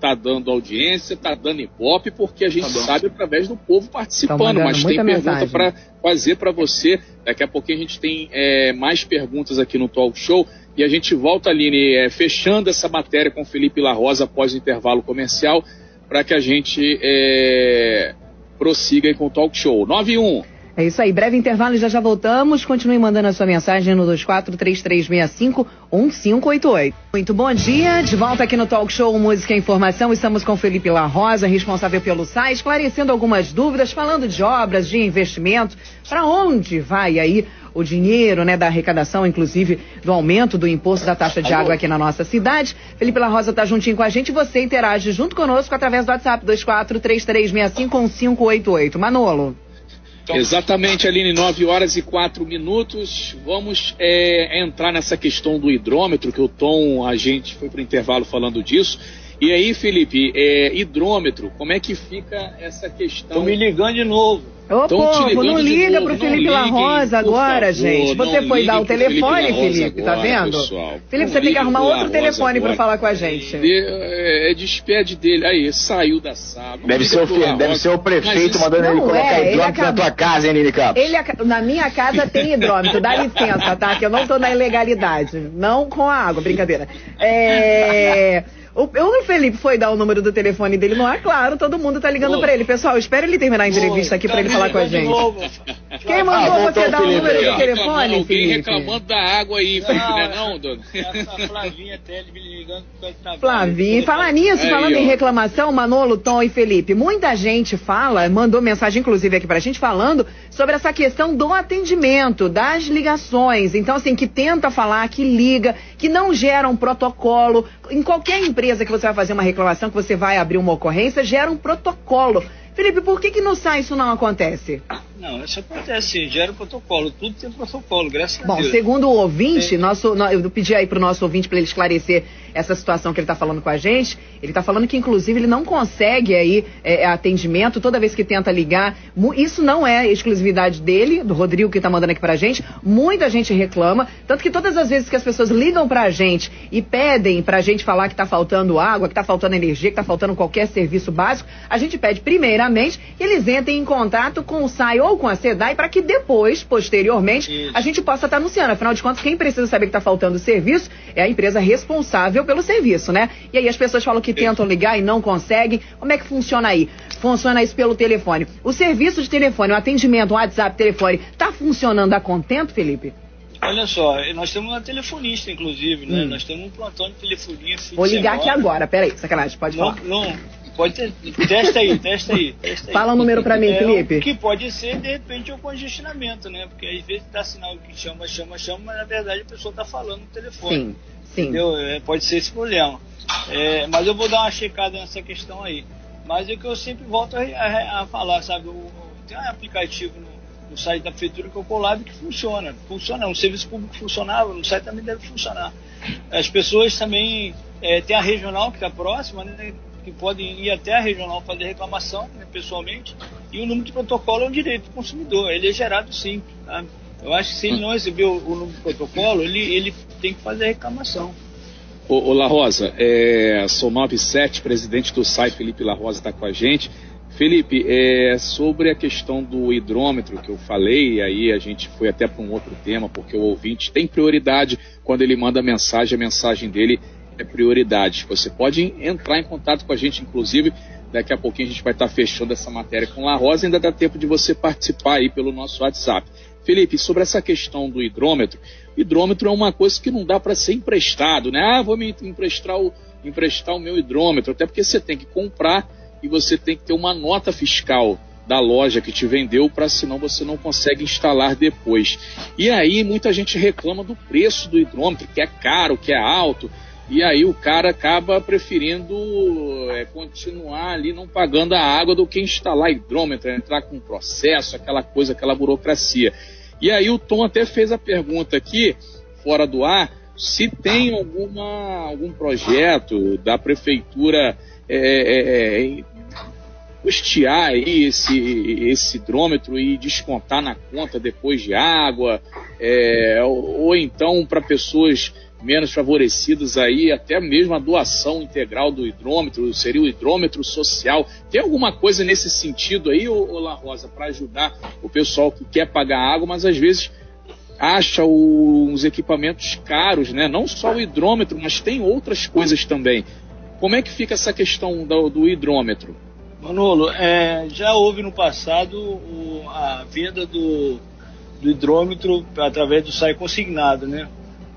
[SPEAKER 2] tá dando audiência, tá dando ibope, porque a gente tá sabe através do povo participando. Mas tem pergunta para fazer para você. Daqui a pouquinho a gente tem é, mais perguntas aqui no Talk Show. E a gente volta, Aline, é, fechando essa matéria com Felipe La Rosa após o intervalo comercial, para que a gente é, prossiga com o talk show. 91.
[SPEAKER 1] É isso aí, breve intervalo e já já voltamos. Continue mandando a sua mensagem no 2433651588. Muito bom dia, de volta aqui no Talk Show Música e Informação. Estamos com Felipe La Rosa, responsável pelo site, esclarecendo algumas dúvidas, falando de obras, de investimento, para onde vai aí o dinheiro, né, da arrecadação, inclusive do aumento do imposto da taxa de água aqui na nossa cidade. Felipe La Rosa está juntinho com a gente. Você interage junto conosco através do WhatsApp 2433651588. Manolo.
[SPEAKER 2] Exatamente, Aline, 9 horas e 4 minutos. Vamos é, entrar nessa questão do hidrômetro, que o Tom, a gente foi para o intervalo falando disso. E aí, Felipe, é, hidrômetro, como é que fica essa questão?
[SPEAKER 3] Estão me ligando de novo.
[SPEAKER 1] Ô, povo, não liga novo, pro Felipe La Rosa agora, favor, gente. Você foi dar o telefone, Felipe, Felipe tá vendo? Pessoal. Felipe, você tem que arrumar outro telefone para falar com a gente.
[SPEAKER 2] De, é, despede dele. Aí, saiu da sala.
[SPEAKER 4] Deve ser, o, deve ser o prefeito mandando ele colocar é, hidrômetro na tua casa, hein, Nini Campos?
[SPEAKER 1] Ele, na minha casa tem hidrômetro, dá licença, tá? Que eu não tô na ilegalidade. Não com a água, brincadeira. É... O, o Felipe foi dar o número do telefone dele no ar, claro, todo mundo tá ligando para ele. Pessoal, espera ele terminar a entrevista aqui para ele falar com a gente. Quem mandou ah, você dar o número do telefone,
[SPEAKER 2] Alguém Felipe? reclamando da água aí, Felipe, não, é não, dona? Essa
[SPEAKER 1] Flavinha até me ligando Flavinha, falar nisso, falando em reclamação, Manolo, Tom e Felipe, muita gente fala, mandou mensagem inclusive aqui pra gente falando sobre essa questão do atendimento, das ligações. Então, assim, que tenta falar, que liga, que não gera um protocolo. Em qualquer empresa que você vai fazer uma reclamação, que você vai abrir uma ocorrência, gera um protocolo. Felipe, por que, que no SAI isso não acontece?
[SPEAKER 3] Não, isso acontece, gera protocolo, tudo tem protocolo, graças
[SPEAKER 1] Bom,
[SPEAKER 3] a Deus.
[SPEAKER 1] Bom, segundo o ouvinte, nosso, eu pedi aí pro nosso ouvinte para ele esclarecer essa situação que ele está falando com a gente. Ele está falando que, inclusive, ele não consegue aí é, é, atendimento toda vez que tenta ligar. Isso não é exclusividade dele, do Rodrigo que está mandando aqui para a gente. Muita gente reclama, tanto que todas as vezes que as pessoas ligam para a gente e pedem para a gente falar que está faltando água, que está faltando energia, que está faltando qualquer serviço básico, a gente pede primeiramente que eles entrem em contato com o SAI ou com a SEDAI para que depois, posteriormente, Isso. a gente possa estar tá anunciando. Afinal de contas, quem precisa saber que está faltando serviço é a empresa responsável pelo serviço, né? E aí as pessoas falam que tentam ligar e não conseguem. Como é que funciona aí? Funciona isso pelo telefone. O serviço de telefone, o atendimento, o WhatsApp, telefone, tá funcionando a contento, Felipe?
[SPEAKER 3] Olha só, nós temos uma telefonista, inclusive, né? Hum. Nós temos um plantão de telefonia.
[SPEAKER 1] Vou ligar aqui agora, peraí, sacanagem, pode
[SPEAKER 3] não,
[SPEAKER 1] falar.
[SPEAKER 3] Não, Pode ter, testa aí, testa aí. Testa aí.
[SPEAKER 1] Fala o número para mim,
[SPEAKER 3] é,
[SPEAKER 1] Felipe.
[SPEAKER 3] Que pode ser, de repente, o congestionamento, né? Porque às vezes dá sinal que chama, chama, chama, mas na verdade a pessoa está falando no telefone.
[SPEAKER 1] Sim, sim.
[SPEAKER 3] Entendeu? É, pode ser esse problema. É, mas eu vou dar uma checada nessa questão aí. Mas é o que eu sempre volto a, a, a falar, sabe? O, tem um aplicativo no, no, site da prefeitura que é o Colab que funciona. Funciona, o serviço público funcionava, no site também deve funcionar. As pessoas também é, tem a regional que está próxima, né? Que podem ir até a regional fazer reclamação né, pessoalmente, e o número de protocolo é um direito do consumidor, ele é gerado sim. Tá? Eu acho que se ele não recebeu o número de protocolo, ele, ele tem que fazer a reclamação.
[SPEAKER 2] Ô La Rosa, é, sou 97, presidente do SAI, Felipe La Rosa, está com a gente. Felipe, é, sobre a questão do hidrômetro que eu falei, aí a gente foi até para um outro tema, porque o ouvinte tem prioridade quando ele manda mensagem, a mensagem dele é prioridade. Você pode entrar em contato com a gente, inclusive, daqui a pouquinho a gente vai estar fechando essa matéria com La Rosa, ainda dá tempo de você participar aí pelo nosso WhatsApp. Felipe, sobre essa questão do hidrômetro, hidrômetro é uma coisa que não dá para ser emprestado, né? Ah, vou me emprestar o, emprestar o meu hidrômetro, até porque você tem que comprar e você tem que ter uma nota fiscal da loja que te vendeu, para senão você não consegue instalar depois. E aí muita gente reclama do preço do hidrômetro, que é caro, que é alto. E aí o cara acaba preferindo é, continuar ali não pagando a água do que instalar hidrômetro, entrar com processo, aquela coisa, aquela burocracia. E aí o Tom até fez a pergunta aqui, fora do ar, se tem alguma, algum projeto da prefeitura é, é, é custear aí esse, esse hidrômetro e descontar na conta depois de água, é, ou, ou então para pessoas menos favorecidas aí, até mesmo a doação integral do hidrômetro, seria o hidrômetro social. Tem alguma coisa nesse sentido aí, ô, La Rosa, para ajudar o pessoal que quer pagar água, mas às vezes acha o, os equipamentos caros, né? Não só o hidrômetro, mas tem outras coisas também. Como é que fica essa questão do, do hidrômetro?
[SPEAKER 3] Manolo, é, já houve no passado o, a venda do, do hidrômetro através do SAI consignado, né?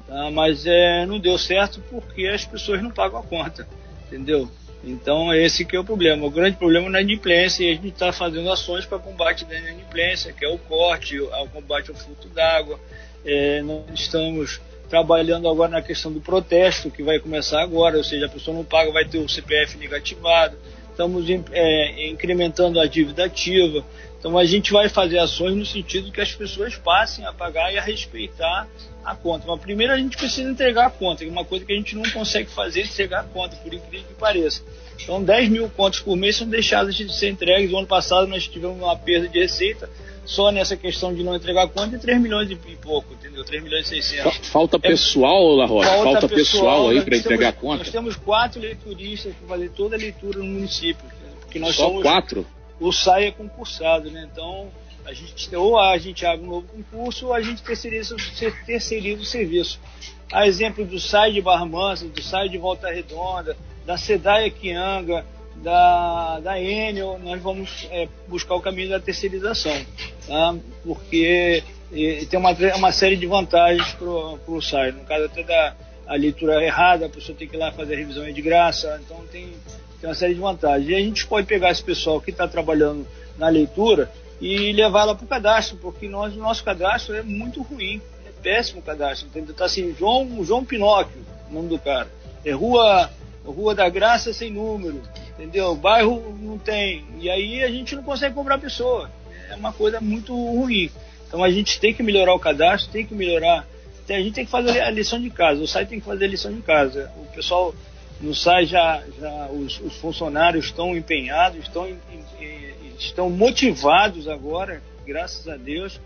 [SPEAKER 3] Tá? Mas é, não deu certo porque as pessoas não pagam a conta, entendeu? Então esse que é o problema. O grande problema é a inadimplência e a gente está fazendo ações para combate da inadimplência, que é o corte, o combate ao fluxo d'água. É, nós estamos trabalhando agora na questão do protesto, que vai começar agora, ou seja, a pessoa não paga, vai ter o CPF negativado. Estamos é, incrementando a dívida ativa. Então a gente vai fazer ações no sentido que as pessoas passem a pagar e a respeitar a conta. Mas primeiro a gente precisa entregar a conta, que é uma coisa que a gente não consegue fazer, entregar a conta, por incrível que pareça. Então 10 mil contas por mês são deixadas de ser entregues. O ano passado nós tivemos uma perda de receita só nessa questão de não entregar a conta de 3 milhões e pouco, entendeu? 3 milhões e 600.
[SPEAKER 2] Falta é pessoal, La Rocha? Falta, falta pessoal, pessoal aí para entregar a conta?
[SPEAKER 3] Nós temos quatro leituristas para fazer toda a leitura no município. Porque nós
[SPEAKER 2] só
[SPEAKER 3] somos,
[SPEAKER 2] quatro?
[SPEAKER 3] O SAI é concursado, né? Então a gente, ou a gente abre um novo concurso ou a gente terceiriza, terceiriza o serviço. A exemplo do SAI de Barra Mansa, do SAI de Volta Redonda, da SEDAI Quianga, da, da Enel, nós vamos é, buscar o caminho da terceirização, tá? porque e, tem uma, uma série de vantagens para o SAI. No caso até da a leitura errada, a pessoa tem que ir lá fazer a revisão de graça, então tem, tem uma série de vantagens. E a gente pode pegar esse pessoal que está trabalhando na leitura e levá-la para o cadastro, porque nós, o nosso cadastro é muito ruim, é péssimo o cadastro. Entendeu? Tá assim, João, João Pinóquio, o nome do cara. É rua, rua da Graça sem número, entendeu? Bairro não tem. E aí a gente não consegue comprar a pessoa. É uma coisa muito ruim. Então a gente tem que melhorar o cadastro, tem que melhorar. A gente tem que fazer a lição de casa. O site tem que fazer a lição de casa. O pessoal no site já, já os, os funcionários estão empenhados, estão estão motivados agora, graças a Deus,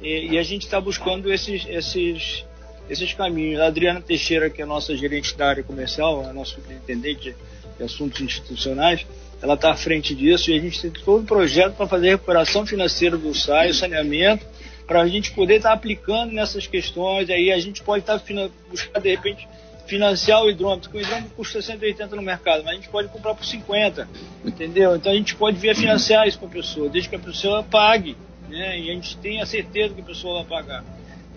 [SPEAKER 3] e, e a gente está buscando esses, esses, esses caminhos. A Adriana Teixeira, que é a nossa gerente da área comercial, a nossa superintendente de assuntos institucionais, ela está à frente disso e a gente tem todo um projeto para fazer a recuperação financeira do SAI, o saneamento, para a gente poder estar tá aplicando nessas questões. Aí a gente pode estar tá buscar, de repente, financiar o hidrômetro, que o hidrômetro custa 180 no mercado, mas a gente pode comprar por 50, entendeu? Então a gente pode vir a financiar isso para a pessoa, desde que a pessoa pague, né? E a gente tenha certeza que a pessoa vai pagar.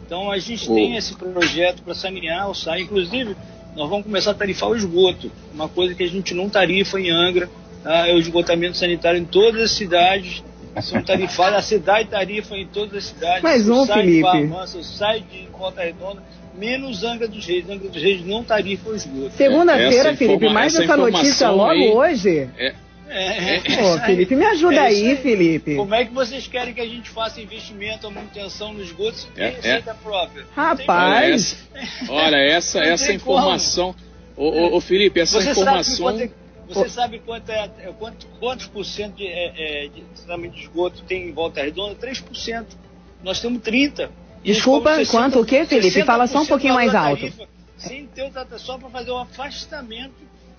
[SPEAKER 3] Então a gente oh. tem esse projeto para sanear o SAI, inclusive nós vamos começar a tarifar o esgoto, uma coisa que a gente não tarifa em Angra, Tá? É o esgotamento sanitário em todas as cidades são tarifadas, a cidade tarifa em todas as cidades.
[SPEAKER 1] Mais um,
[SPEAKER 3] sai
[SPEAKER 1] Felipe.
[SPEAKER 3] de Barmança, sai de Volta Redonda, menos Angra dos Reis. Angra dos Reis não tarifa o esgoto.
[SPEAKER 1] Segunda-feira, Felipe, mais
[SPEAKER 2] essa
[SPEAKER 1] essa notícia logo
[SPEAKER 2] aí-
[SPEAKER 1] hoje.
[SPEAKER 2] É,
[SPEAKER 3] É, é,
[SPEAKER 1] Pô,
[SPEAKER 3] isso aí.
[SPEAKER 1] Felipe, me ajuda
[SPEAKER 3] É isso
[SPEAKER 1] aí, Felipe.
[SPEAKER 3] Como é que vocês querem que a gente faça investimento, a manutenção nos esgotos se tem
[SPEAKER 2] É, é.
[SPEAKER 3] receita própria?
[SPEAKER 1] Rapaz,
[SPEAKER 2] olha, essa, essa informação. Ô, ô, ô, Felipe, essa
[SPEAKER 3] Você
[SPEAKER 2] informação.
[SPEAKER 3] sabe quanto, é- você sabe quanto é, é, quanto, quantos por cento de, é, é, de tratamento de esgoto tem em Volta Redonda? 3%. Nós temos 30%.
[SPEAKER 1] Desculpa,
[SPEAKER 3] cobram
[SPEAKER 1] quanto o quê, Felipe? Fala só um
[SPEAKER 3] 60%
[SPEAKER 1] pouquinho mais alto.
[SPEAKER 3] tarifa, Sem ter o trata- só para fazer o afastamento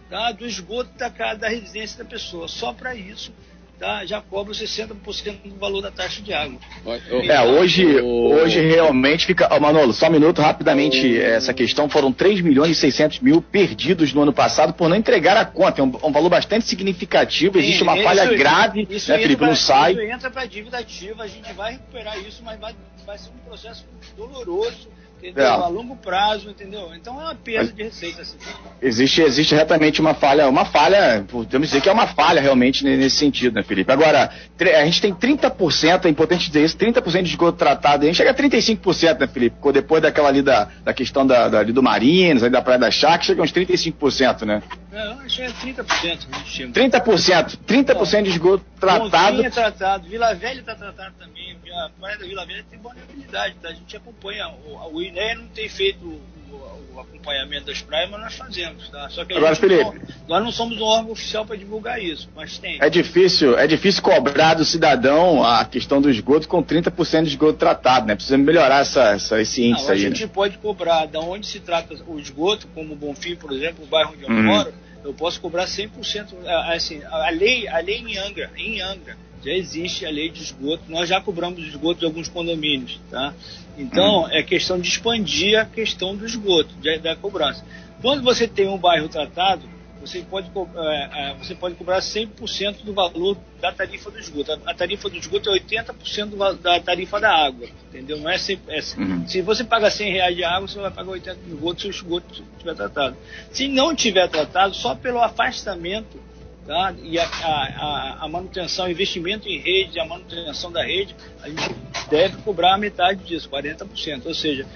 [SPEAKER 3] tá, do esgoto da, da residência da pessoa. Só para isso tá, já cobra 60% do valor da taxa de água.
[SPEAKER 4] É, hoje, hoje realmente fica. Ó, Manolo, só um minuto rapidamente essa questão. Foram 3 milhões e 600 mil perdidos no ano passado por não entregar a conta. É um, um valor bastante significativo. Existe uma falha
[SPEAKER 3] isso-
[SPEAKER 4] grave,
[SPEAKER 3] isso
[SPEAKER 4] né, Felipe? Não sai.
[SPEAKER 3] Isso entra para dívida ativa, a gente vai recuperar isso, mas vai, vai ser um processo doloroso, entendeu?
[SPEAKER 4] É.
[SPEAKER 3] A longo prazo, entendeu? Então é uma perda de receita. Assim.
[SPEAKER 4] Existe, existe retamente uma falha, uma falha, podemos dizer que é uma falha realmente ne- nesse sentido, né, Felipe? Agora, a gente tem 30%, é importante dizer isso, 30% de esgoto tratado, a gente chega a 35%, né, Felipe? Depois daquela ali da, da questão da, da, ali do Marinos, ali da Praia da Chácara, chega a uns 35%, né?
[SPEAKER 3] Não, isso é 30% a gente chama.
[SPEAKER 4] 30%, 30% de esgoto tratado.
[SPEAKER 3] Bonfim é tratado, Vila Velha está tratado também. A Praia da Vila Velha tem vulnerabilidade, tá? A gente acompanha. O, o INEA não tem feito o, o- acompanhamento das praias, mas nós fazemos, tá? Só que a
[SPEAKER 4] Agora,
[SPEAKER 3] gente não-
[SPEAKER 4] Felipe.
[SPEAKER 3] nós não somos um órgão oficial para divulgar isso, mas tem.
[SPEAKER 4] É difícil, é difícil cobrar do cidadão a questão do esgoto com 30% de esgoto tratado, né? Precisa melhorar essa, essa- esse índice
[SPEAKER 3] Não, a
[SPEAKER 4] aí,
[SPEAKER 3] gente
[SPEAKER 4] né?
[SPEAKER 3] pode cobrar da onde se trata o esgoto, como o Bonfim, por exemplo, o bairro onde eu
[SPEAKER 4] Uhum.
[SPEAKER 3] moro, eu posso cobrar 100%. ah, Assim, a lei, a lei em Angra, em Angra, já existe a lei de esgoto. Nós já cobramos esgoto de alguns condomínios, tá? Então, é questão de expandir a questão do esgoto, de- da cobrança. Quando você tem um bairro tratado, você pode, é, é, você pode cobrar 100% do valor da tarifa do esgoto. A, a tarifa do esgoto é 80% do da tarifa da água, entendeu? Não é, sempre, é
[SPEAKER 4] Uhum.
[SPEAKER 3] Se você paga 100 reais de água, você vai pagar 80 de esgoto se o esgoto estiver tratado. Se não tiver tratado, só pelo afastamento tá? e a, a, a- manutenção, o investimento em rede, a manutenção da rede, a gente deve cobrar a metade disso, 40%. Ou seja,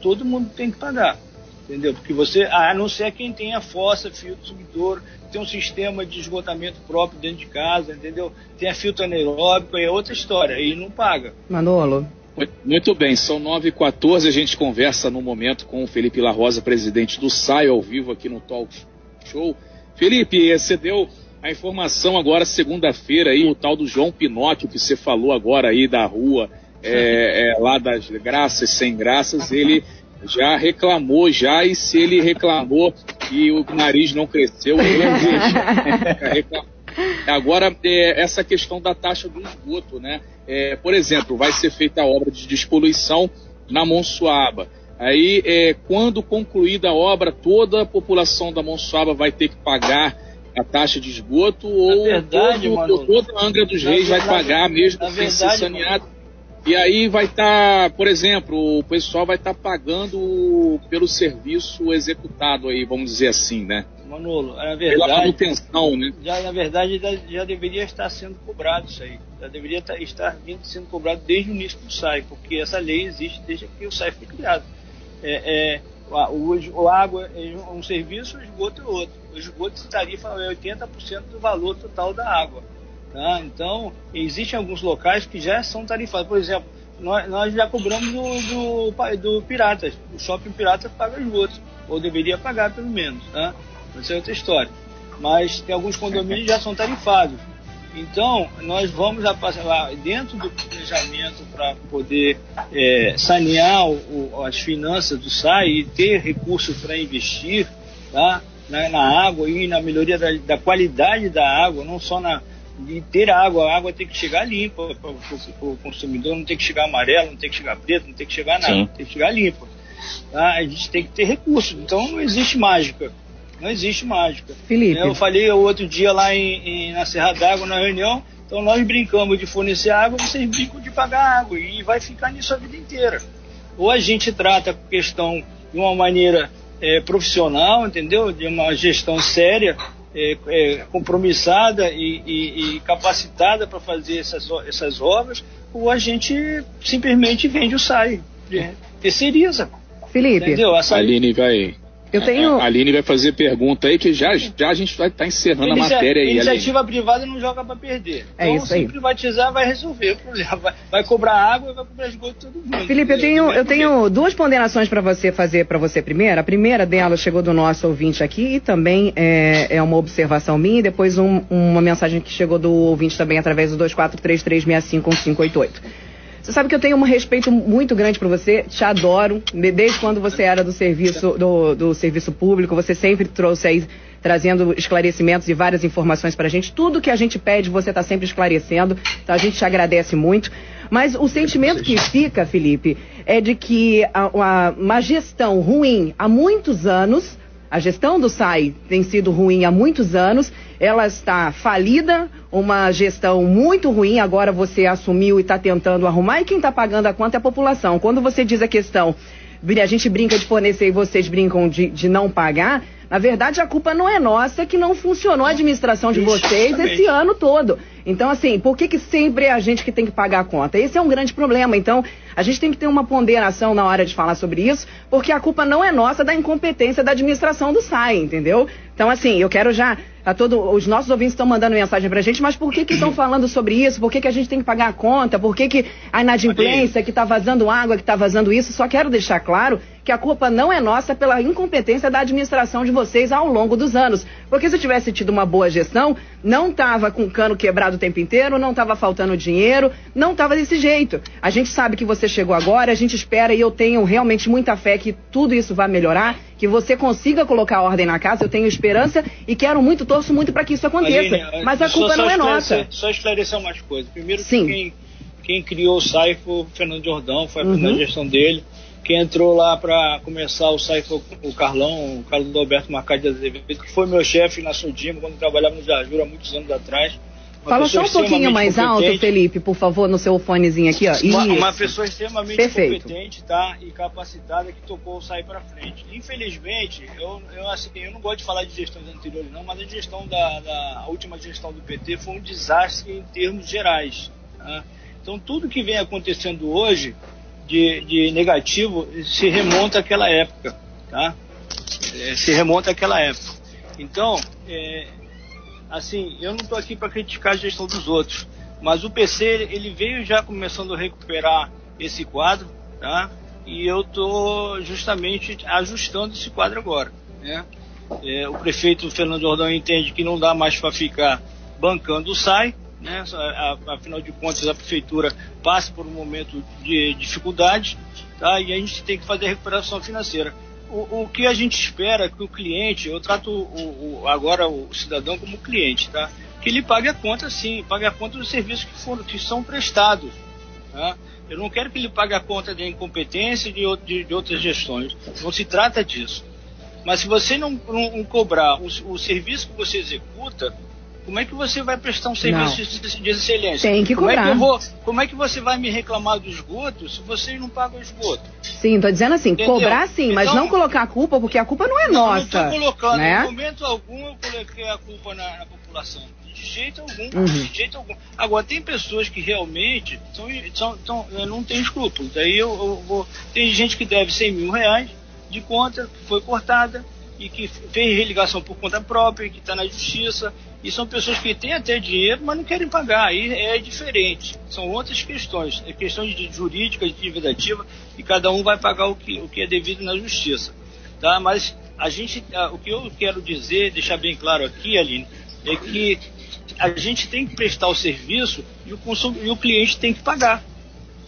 [SPEAKER 3] todo mundo tem que pagar. Entendeu? Porque você, a não ser quem tem a fossa, filtro subidor, tem um sistema de esgotamento próprio dentro de casa, entendeu? Tem a filtro anaeróbico, é outra história, aí não paga.
[SPEAKER 1] Manolo.
[SPEAKER 2] Muito- Muito bem, são 9h14, a gente conversa no momento com o Felipe La Rosa, presidente do SAI, ao vivo aqui no Talk Show. Felipe, você deu a informação agora, segunda-feira, aí, o tal do João Pinóquio, que você falou agora aí da rua, é, é, lá das graças, sem graças, ele já reclamou já, e se ele reclamou e o nariz não cresceu, ele reclamou. Agora, é, essa questão da taxa do esgoto, né? É, por exemplo, vai ser feita a obra de despoluição na Monsuaba. Aí, é, quando concluída a obra, toda a população da Monsuaba vai ter que pagar a taxa de esgoto ou
[SPEAKER 3] verdade,
[SPEAKER 2] todo,
[SPEAKER 3] Manolo,
[SPEAKER 2] toda a Angra dos Reis vai
[SPEAKER 3] verdade-
[SPEAKER 2] pagar mesmo sem ser
[SPEAKER 3] verdade,
[SPEAKER 2] saneado. E aí vai estar, por exemplo, o pessoal vai estar pagando pelo serviço executado aí, vamos dizer assim, né?
[SPEAKER 3] Manolo, na
[SPEAKER 2] Pela
[SPEAKER 3] verdade,
[SPEAKER 2] manutenção, né?
[SPEAKER 3] já, na verdade já, já deveria estar sendo cobrado isso aí. Já deveria tá- estar vindo sendo cobrado desde o início do SAI, porque essa lei existe desde que o SAI foi criado. É, é, a- o, o água é um serviço, o esgoto é outro. O se tarifa é 80% do valor total da água. tá? Então, existem alguns locais que já são tarifados. Por exemplo, nós, nós já cobramos do, do, do Piratas. O shopping Piratas paga esgoto, ou deveria pagar pelo menos. Tá? Essa é outra história. Mas tem alguns condomínios já são tarifados. Então, nós vamos dentro do planejamento para poder é, sanear o- as finanças do SAI e ter recursos para investir tá? Na, na água e na melhoria da, da qualidade da água, não só na de ter água, a água tem que chegar limpa para o consumidor, não tem que chegar amarelo, não tem que chegar preto, não tem que chegar nada,
[SPEAKER 4] Sim.
[SPEAKER 3] tem que chegar limpa. Tá? A gente tem que ter recursos, então não existe mágica. Não existe mágica.
[SPEAKER 1] Felipe.
[SPEAKER 3] Eu falei o outro dia lá em, em- na Serra d'Água, na reunião, então nós brincamos de fornecer água, vocês brincam de pagar água, e vai ficar nisso a vida inteira. Ou a gente trata a questão de uma maneira eh, profissional, entendeu? De uma gestão séria, é, é, compromissada e, e, e capacitada para fazer essas, essas obras, ou a gente simplesmente vende o SAI, terceiriza.
[SPEAKER 1] Felipe,
[SPEAKER 3] Entendeu?
[SPEAKER 2] Aline vai.
[SPEAKER 1] Eu tenho-
[SPEAKER 2] A, Aline vai fazer pergunta aí que já, já a gente vai estar encerrando a matéria aí, Aline.
[SPEAKER 3] Iniciativa privada não joga para perder.
[SPEAKER 1] É
[SPEAKER 3] então,
[SPEAKER 1] isso aí.
[SPEAKER 3] se privatizar, vai resolver o problema. Vai, vai cobrar água e vai cobrar esgoto todo mundo.
[SPEAKER 1] Felipe, eu tenho, eu tenho duas ponderações para você fazer para você primeiro. A primeira delas chegou do nosso ouvinte aqui e também é, é uma observação minha e depois um- uma mensagem que chegou do ouvinte também através do 2433651588. Você sabe que eu tenho um respeito muito grande por você, te adoro, de- desde quando você era do serviço, do, do serviço público, você sempre trouxe aí, trazendo esclarecimentos e várias informações pra gente. Tudo que a gente pede, você tá sempre esclarecendo, então a gente te agradece muito. Mas o sentimento que fica, Felipe, é de que a- a- uma gestão ruim há muitos anos, a gestão do SAI tem sido ruim há muitos anos, ela está falida, uma gestão muito ruim, agora você assumiu e está tentando arrumar, e quem está pagando a conta é a população. Quando você diz a questão, a gente brinca de fornecer e vocês brincam de, de não pagar, na verdade a culpa não é nossa que não funcionou a administração de vocês
[SPEAKER 3] Justamente.
[SPEAKER 1] esse ano todo. Então, assim, por que, que sempre é a gente que tem que pagar a conta? Esse é um grande problema. Então, a gente tem que ter uma ponderação na hora de falar sobre isso, porque a culpa não é nossa da incompetência da administração do SAI, entendeu? Então, assim, eu quero já. A todo, os nossos ouvintes estão mandando mensagem pra gente, mas por que estão falando sobre isso? Por que, que a gente tem que pagar a conta? Por que, que a inadimplência, que está vazando água, que está vazando isso? Só quero deixar claro que a culpa não é nossa pela incompetência da administração de vocês ao longo dos anos. Porque se tivesse tido uma boa gestão, não estava com o cano quebrado o tempo inteiro, não estava faltando dinheiro, não estava desse jeito. A gente sabe que você chegou agora, a gente espera e eu tenho realmente muita fé que tudo isso vai melhorar, que você consiga colocar ordem na casa, eu tenho esperança e quero muito, torço muito para que isso aconteça.
[SPEAKER 3] Aline,
[SPEAKER 1] Mas a culpa não é nossa.
[SPEAKER 3] Só esclarecer umas coisas. Primeiro, que
[SPEAKER 1] Sim.
[SPEAKER 3] quem, quem criou o SAI foi o Fernando Jordão, foi a
[SPEAKER 1] Uhum.
[SPEAKER 3] primeira gestão dele. Quem entrou lá para começar o SAI foi o Carlão, o Carlos Alberto Marcade de Azevedo, que foi meu chefe na Sudima quando trabalhava no Jajura há muitos anos atrás.
[SPEAKER 1] Fala só um pouquinho mais alto. Felipe, por favor, no seu fonezinho aqui, ó.
[SPEAKER 3] Uma, uma pessoa extremamente
[SPEAKER 1] Perfeito.
[SPEAKER 3] competente tá, e capacitada que tocou o SAI para frente. Infelizmente, eu, eu, assim, eu não gosto de falar de gestões anteriores, não, mas a gestão da, da a última gestão do PT foi um desastre em termos gerais. tá? Então, tudo que vem acontecendo hoje de, de negativo se remonta àquela época. Tá? É, se remonta àquela época. Então, é, assim, eu não estou aqui para criticar a gestão dos outros, mas o PC ele veio já começando a recuperar esse quadro, tá? E eu estou justamente ajustando esse quadro agora, né? É, o prefeito Fernando Jordão entende que não dá mais para ficar bancando o SAI, né? Afinal de contas, a prefeitura passa por um momento de dificuldade, tá? E a gente tem que fazer a recuperação financeira. O, o que a gente espera que o cliente, eu trato o, o- agora o cidadão como cliente, tá? Que ele pague a conta sim, pague a conta dos serviços que, foram, que são prestados. Tá? Eu não quero que ele pague a conta da incompetência de, de, de outras gestões. Não se trata disso. Mas se você não, não- não cobrar o, o serviço que você executa, como é que você vai prestar um serviço de, de- excelência?
[SPEAKER 1] Tem que
[SPEAKER 3] como É que
[SPEAKER 1] cobrar.
[SPEAKER 3] vou, como é que você vai me reclamar do esgoto se vocês não pagam o esgoto?
[SPEAKER 1] Sim, tô dizendo assim,
[SPEAKER 3] Entendeu?
[SPEAKER 1] cobrar sim, mas
[SPEAKER 3] Então-
[SPEAKER 1] não colocar a culpa, porque a culpa não é
[SPEAKER 3] Não,
[SPEAKER 1] nossa.
[SPEAKER 3] não estou colocando,
[SPEAKER 1] né?
[SPEAKER 3] em momento algum eu coloquei a culpa na, na população. De jeito algum,
[SPEAKER 1] Uhum.
[SPEAKER 3] de jeito algum. Agora, tem pessoas que realmente são, são, são- não têm escrúpulos. Daí eu, eu vou. Tem gente que deve 100 mil reais de conta, que foi cortada e que fez religação por conta própria, que está na justiça. E são pessoas que têm até dinheiro, mas não querem pagar. Aí é diferente. São outras questões. É questões de jurídica, de dívida ativa, e cada um vai pagar o que, o que é devido na justiça. Tá? Mas a gente, o que eu quero dizer, deixar bem claro aqui, Aline, é que a gente tem que prestar o serviço e o, consum, e o cliente tem que pagar.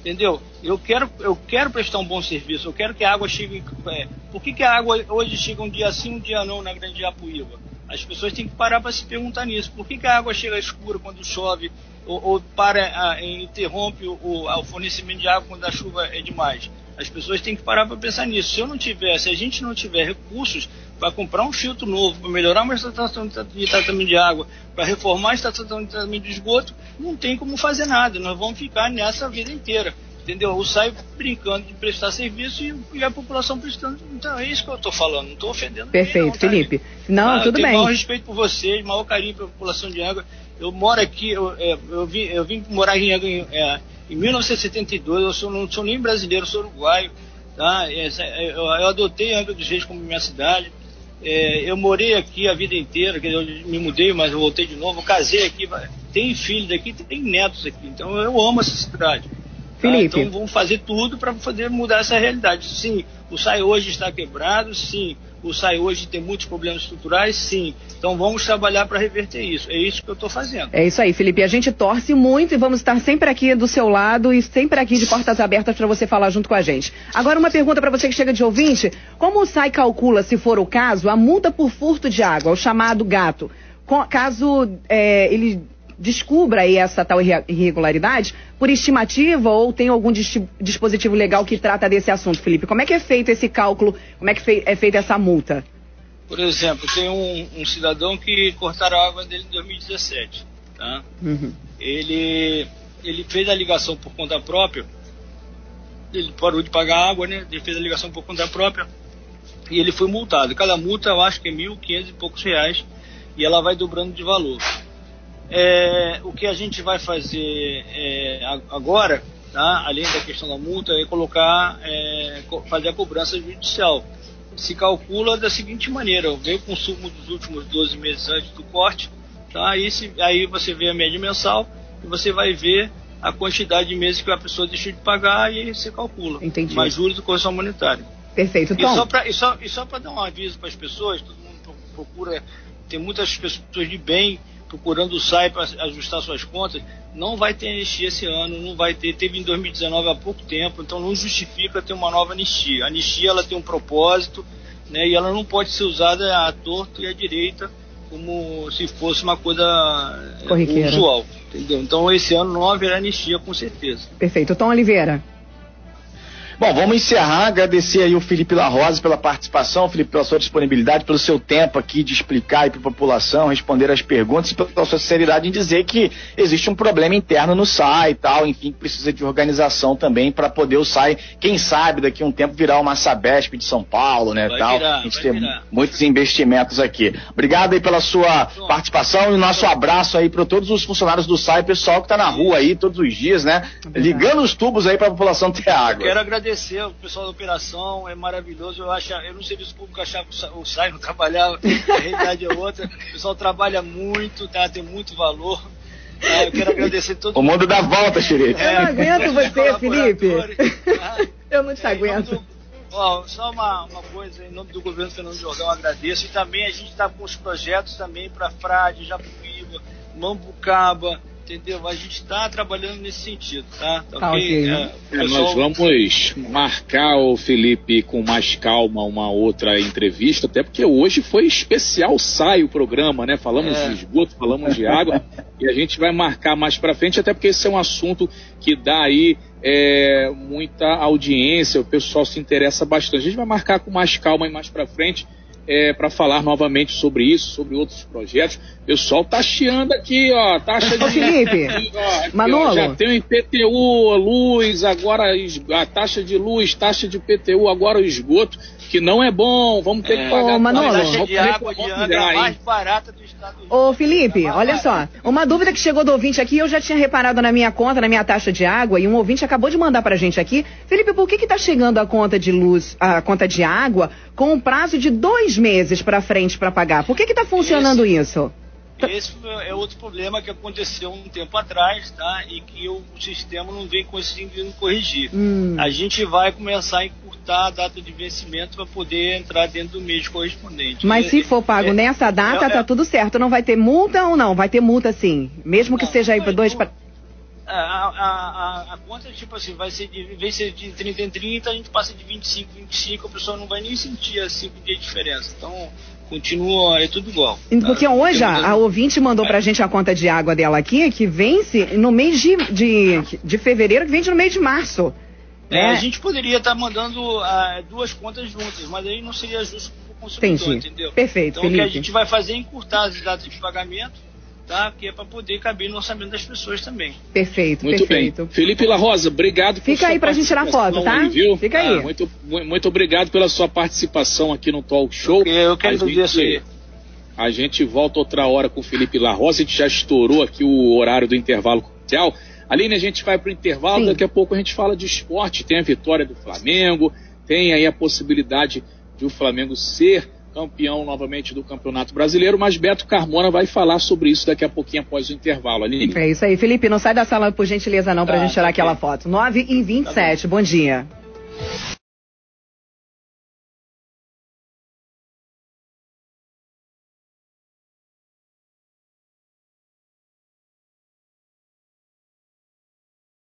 [SPEAKER 3] Entendeu? Eu quero, eu quero prestar um bom serviço, eu quero que a água chegue. É, por que, que a água hoje chega um dia sim, um dia não na Grande Japuíba? As pessoas têm que parar para se perguntar nisso. Por que, que a água chega escura quando chove ou, ou para, ah, interrompe o, o, o fornecimento de água quando a chuva é demais? As pessoas têm que parar para pensar nisso. Se eu não tiver, se a gente não tiver recursos para comprar um filtro novo, para melhorar uma estação de tratamento de água, para reformar a estação de tratamento de esgoto, não tem como fazer nada. Nós vamos ficar nessa vida inteira. entendeu? O SAI brincando de prestar serviço e, a população prestando. Então é isso que eu estou falando, não estou ofendendo.
[SPEAKER 1] Perfeito, não, tá, Felipe. Não, ah, tudo
[SPEAKER 3] eu
[SPEAKER 1] bem.
[SPEAKER 3] maior respeito por vocês, maior carinho pela população de Água. Eu moro aqui, eu, é, eu, vim, eu vim morar em Água em, é, em 1972, eu sou, não sou nem brasileiro, sou uruguaio. Tá? É, eu, eu adotei Angra dos Reis como minha cidade. É, eu morei aqui a vida inteira, eu me mudei, mas eu voltei de novo, casei aqui, tem filhos aqui, tem netos aqui, então eu amo essa cidade.
[SPEAKER 1] Felipe.
[SPEAKER 3] Tá? Então vamos fazer tudo para poder mudar essa realidade. Sim, o SAI hoje está quebrado, sim. O SAI hoje tem muitos problemas estruturais, sim. Então vamos trabalhar para reverter isso. É isso que eu estou fazendo.
[SPEAKER 1] É isso aí, Felipe. A gente torce muito e vamos estar sempre aqui do seu lado e sempre aqui de portas abertas para você falar junto com a gente. Agora uma pergunta para você que chega de ouvinte: como o SAI calcula, se for o caso, a multa por furto de água, o chamado gato? Caso é, ele descubra aí essa tal irregularidade por estimativa ou tem algum dispositivo legal que trata desse assunto, Felipe? Como é que é feito esse cálculo? Como é que é feita essa multa?
[SPEAKER 3] Por exemplo, tem um, um, cidadão que cortaram a água dele em 2017. Tá? Uhum. Ele, ele fez a ligação por conta própria, ele parou de pagar água, né? Ele fez a ligação por conta própria e ele foi multado. Cada multa eu acho que é mil, quinhentos e poucos reais e ela vai dobrando de valor. É, o que a gente vai fazer é, agora, tá? além da questão da multa, é colocar, é, fazer a cobrança judicial. Se calcula da seguinte maneira: vê o consumo dos últimos 12 meses antes do corte, tá? aí, se, aí você vê a média mensal e você vai ver a quantidade de meses que a pessoa deixou de pagar e você calcula.
[SPEAKER 1] Entendi.
[SPEAKER 3] Mais juros do correção monetária.
[SPEAKER 1] Perfeito.
[SPEAKER 3] Tom. E só para dar um aviso para as pessoas, todo mundo procura, tem muitas pessoas de bem procurando o SAI para ajustar suas contas, não vai ter anistia esse ano, não vai ter, teve em 2019 há pouco tempo, então não justifica ter uma nova anistia. A anistia ela tem um propósito, né, e ela não pode ser usada à torta e à direita como se fosse uma coisa
[SPEAKER 1] é,
[SPEAKER 3] usual, entendeu? Então esse ano não haverá anistia com certeza.
[SPEAKER 1] Perfeito. Tom Oliveira.
[SPEAKER 4] Bom, vamos encerrar, agradecer aí o Felipe La Rosa pela participação, Felipe, pela sua disponibilidade, pelo seu tempo aqui de explicar aí para a população, responder as perguntas e pela sua sinceridade em dizer que existe um problema interno no SAI e tal, enfim, precisa de organização também para poder o SAI, quem sabe daqui a um tempo virar uma Sabesp de São Paulo, né,
[SPEAKER 3] vai
[SPEAKER 4] tal.
[SPEAKER 3] Virar,
[SPEAKER 4] a gente
[SPEAKER 3] tem
[SPEAKER 4] virar. muitos investimentos aqui. Obrigado aí pela sua participação e o nosso abraço aí para todos os funcionários do SAI, pessoal que está na rua aí todos os dias, né, ligando os tubos aí para a população ter água.
[SPEAKER 3] Eu quero agradecer agradecer ao pessoal da operação, é maravilhoso. Eu, acho, eu no serviço público achava que o SAI não trabalhava, a realidade é outra. O pessoal trabalha muito, tá? tem muito valor. É, eu quero agradecer todo
[SPEAKER 4] O mundo dá volta, Xerife.
[SPEAKER 1] É, eu não aguento você, Felipe. Tá? Eu não te é, aguento. Do,
[SPEAKER 3] ó, só uma, uma coisa, em nome do governo Fernando Jordão, eu agradeço. E também a gente está com os projetos também para Frade, Japuíba, Mambucaba, entendeu? A gente está trabalhando nesse sentido, tá?
[SPEAKER 1] tá, tá okay?
[SPEAKER 2] é, é, nós vamos marcar o Felipe com mais calma uma outra entrevista, até porque hoje foi especial sai o programa, né? Falamos é. de esgoto, falamos de água e a gente vai marcar mais para frente, até porque esse é um assunto que dá aí é, muita audiência, o pessoal se interessa bastante. A gente vai marcar com mais calma e mais para frente é, para falar novamente sobre isso, sobre outros projetos. O pessoal tá chiando aqui, ó, taxa de...
[SPEAKER 1] Ô, Felipe, aqui, ó, aqui, Manolo. Ó,
[SPEAKER 2] já tem o IPTU, luz, agora a taxa de luz, taxa de IPTU, agora o esgoto que não é bom, vamos ter é. que pagar.
[SPEAKER 1] Ô, Manolo.
[SPEAKER 3] A de água de Angra é a mais barata do estado do.
[SPEAKER 1] Ô, Felipe, olha só, uma dúvida que chegou do ouvinte aqui, eu já tinha reparado na minha conta, na minha taxa de água, e um ouvinte acabou de mandar pra gente aqui. Felipe, por que que tá chegando a conta de luz, a conta de água, com um prazo de dois meses pra frente para pagar? Por que que tá funcionando Esse... isso?
[SPEAKER 3] Esse é outro problema que aconteceu um tempo atrás, tá? E que o sistema não vem conseguindo corrigir. Hum. A gente vai começar a encurtar a data de vencimento para poder entrar dentro do mês correspondente.
[SPEAKER 1] Mas se for pago é, nessa data, é, tá é, tudo certo. Não vai ter multa ou não? Vai ter multa sim. Mesmo que não, seja aí para dois. Pra...
[SPEAKER 3] A, a, a, a, conta, tipo assim, vai ser de, vez ser de 30 em 30, a gente passa de 25 em 25, a pessoa não vai nem sentir a 5 dias de diferença. Então, continua, é tudo igual.
[SPEAKER 1] Porque tá? hoje a, a ouvinte mandou é. pra gente a conta de água dela aqui, que vence no mês de, de, de fevereiro, que vence no mês de março.
[SPEAKER 3] É, né? a gente poderia estar tá mandando uh, duas contas juntas, mas aí não seria justo para o consumidor,
[SPEAKER 1] Entendi.
[SPEAKER 3] entendeu?
[SPEAKER 1] Perfeito,
[SPEAKER 3] Então
[SPEAKER 1] Felipe.
[SPEAKER 3] o que a gente vai fazer é encurtar as datas de pagamento, tá? Que é para poder caber no orçamento das pessoas também.
[SPEAKER 1] Perfeito,
[SPEAKER 2] muito
[SPEAKER 1] perfeito.
[SPEAKER 2] bem. Felipe La Rosa, obrigado
[SPEAKER 1] Fica aí pra gente tirar foto, tá?
[SPEAKER 2] Aí, viu?
[SPEAKER 1] Fica aí.
[SPEAKER 2] Ah, muito, muito obrigado pela sua participação aqui no Talk Show.
[SPEAKER 3] Eu quero dizer isso aí.
[SPEAKER 2] A gente volta outra hora com o Felipe La Rosa, a gente já estourou aqui o horário do intervalo comercial. Aline, a gente vai para o intervalo,
[SPEAKER 1] Sim.
[SPEAKER 2] daqui a pouco a gente fala de esporte, tem a vitória do Flamengo, tem aí a possibilidade de o Flamengo ser campeão novamente do Campeonato Brasileiro, mas Beto Carmona vai falar sobre isso daqui a pouquinho após o intervalo, Aline.
[SPEAKER 1] É isso aí. Felipe, não sai da sala por gentileza não pra
[SPEAKER 3] Tá,
[SPEAKER 1] gente tirar
[SPEAKER 3] tá
[SPEAKER 1] aquela
[SPEAKER 3] ok.
[SPEAKER 1] foto. 9 e 27, bom dia.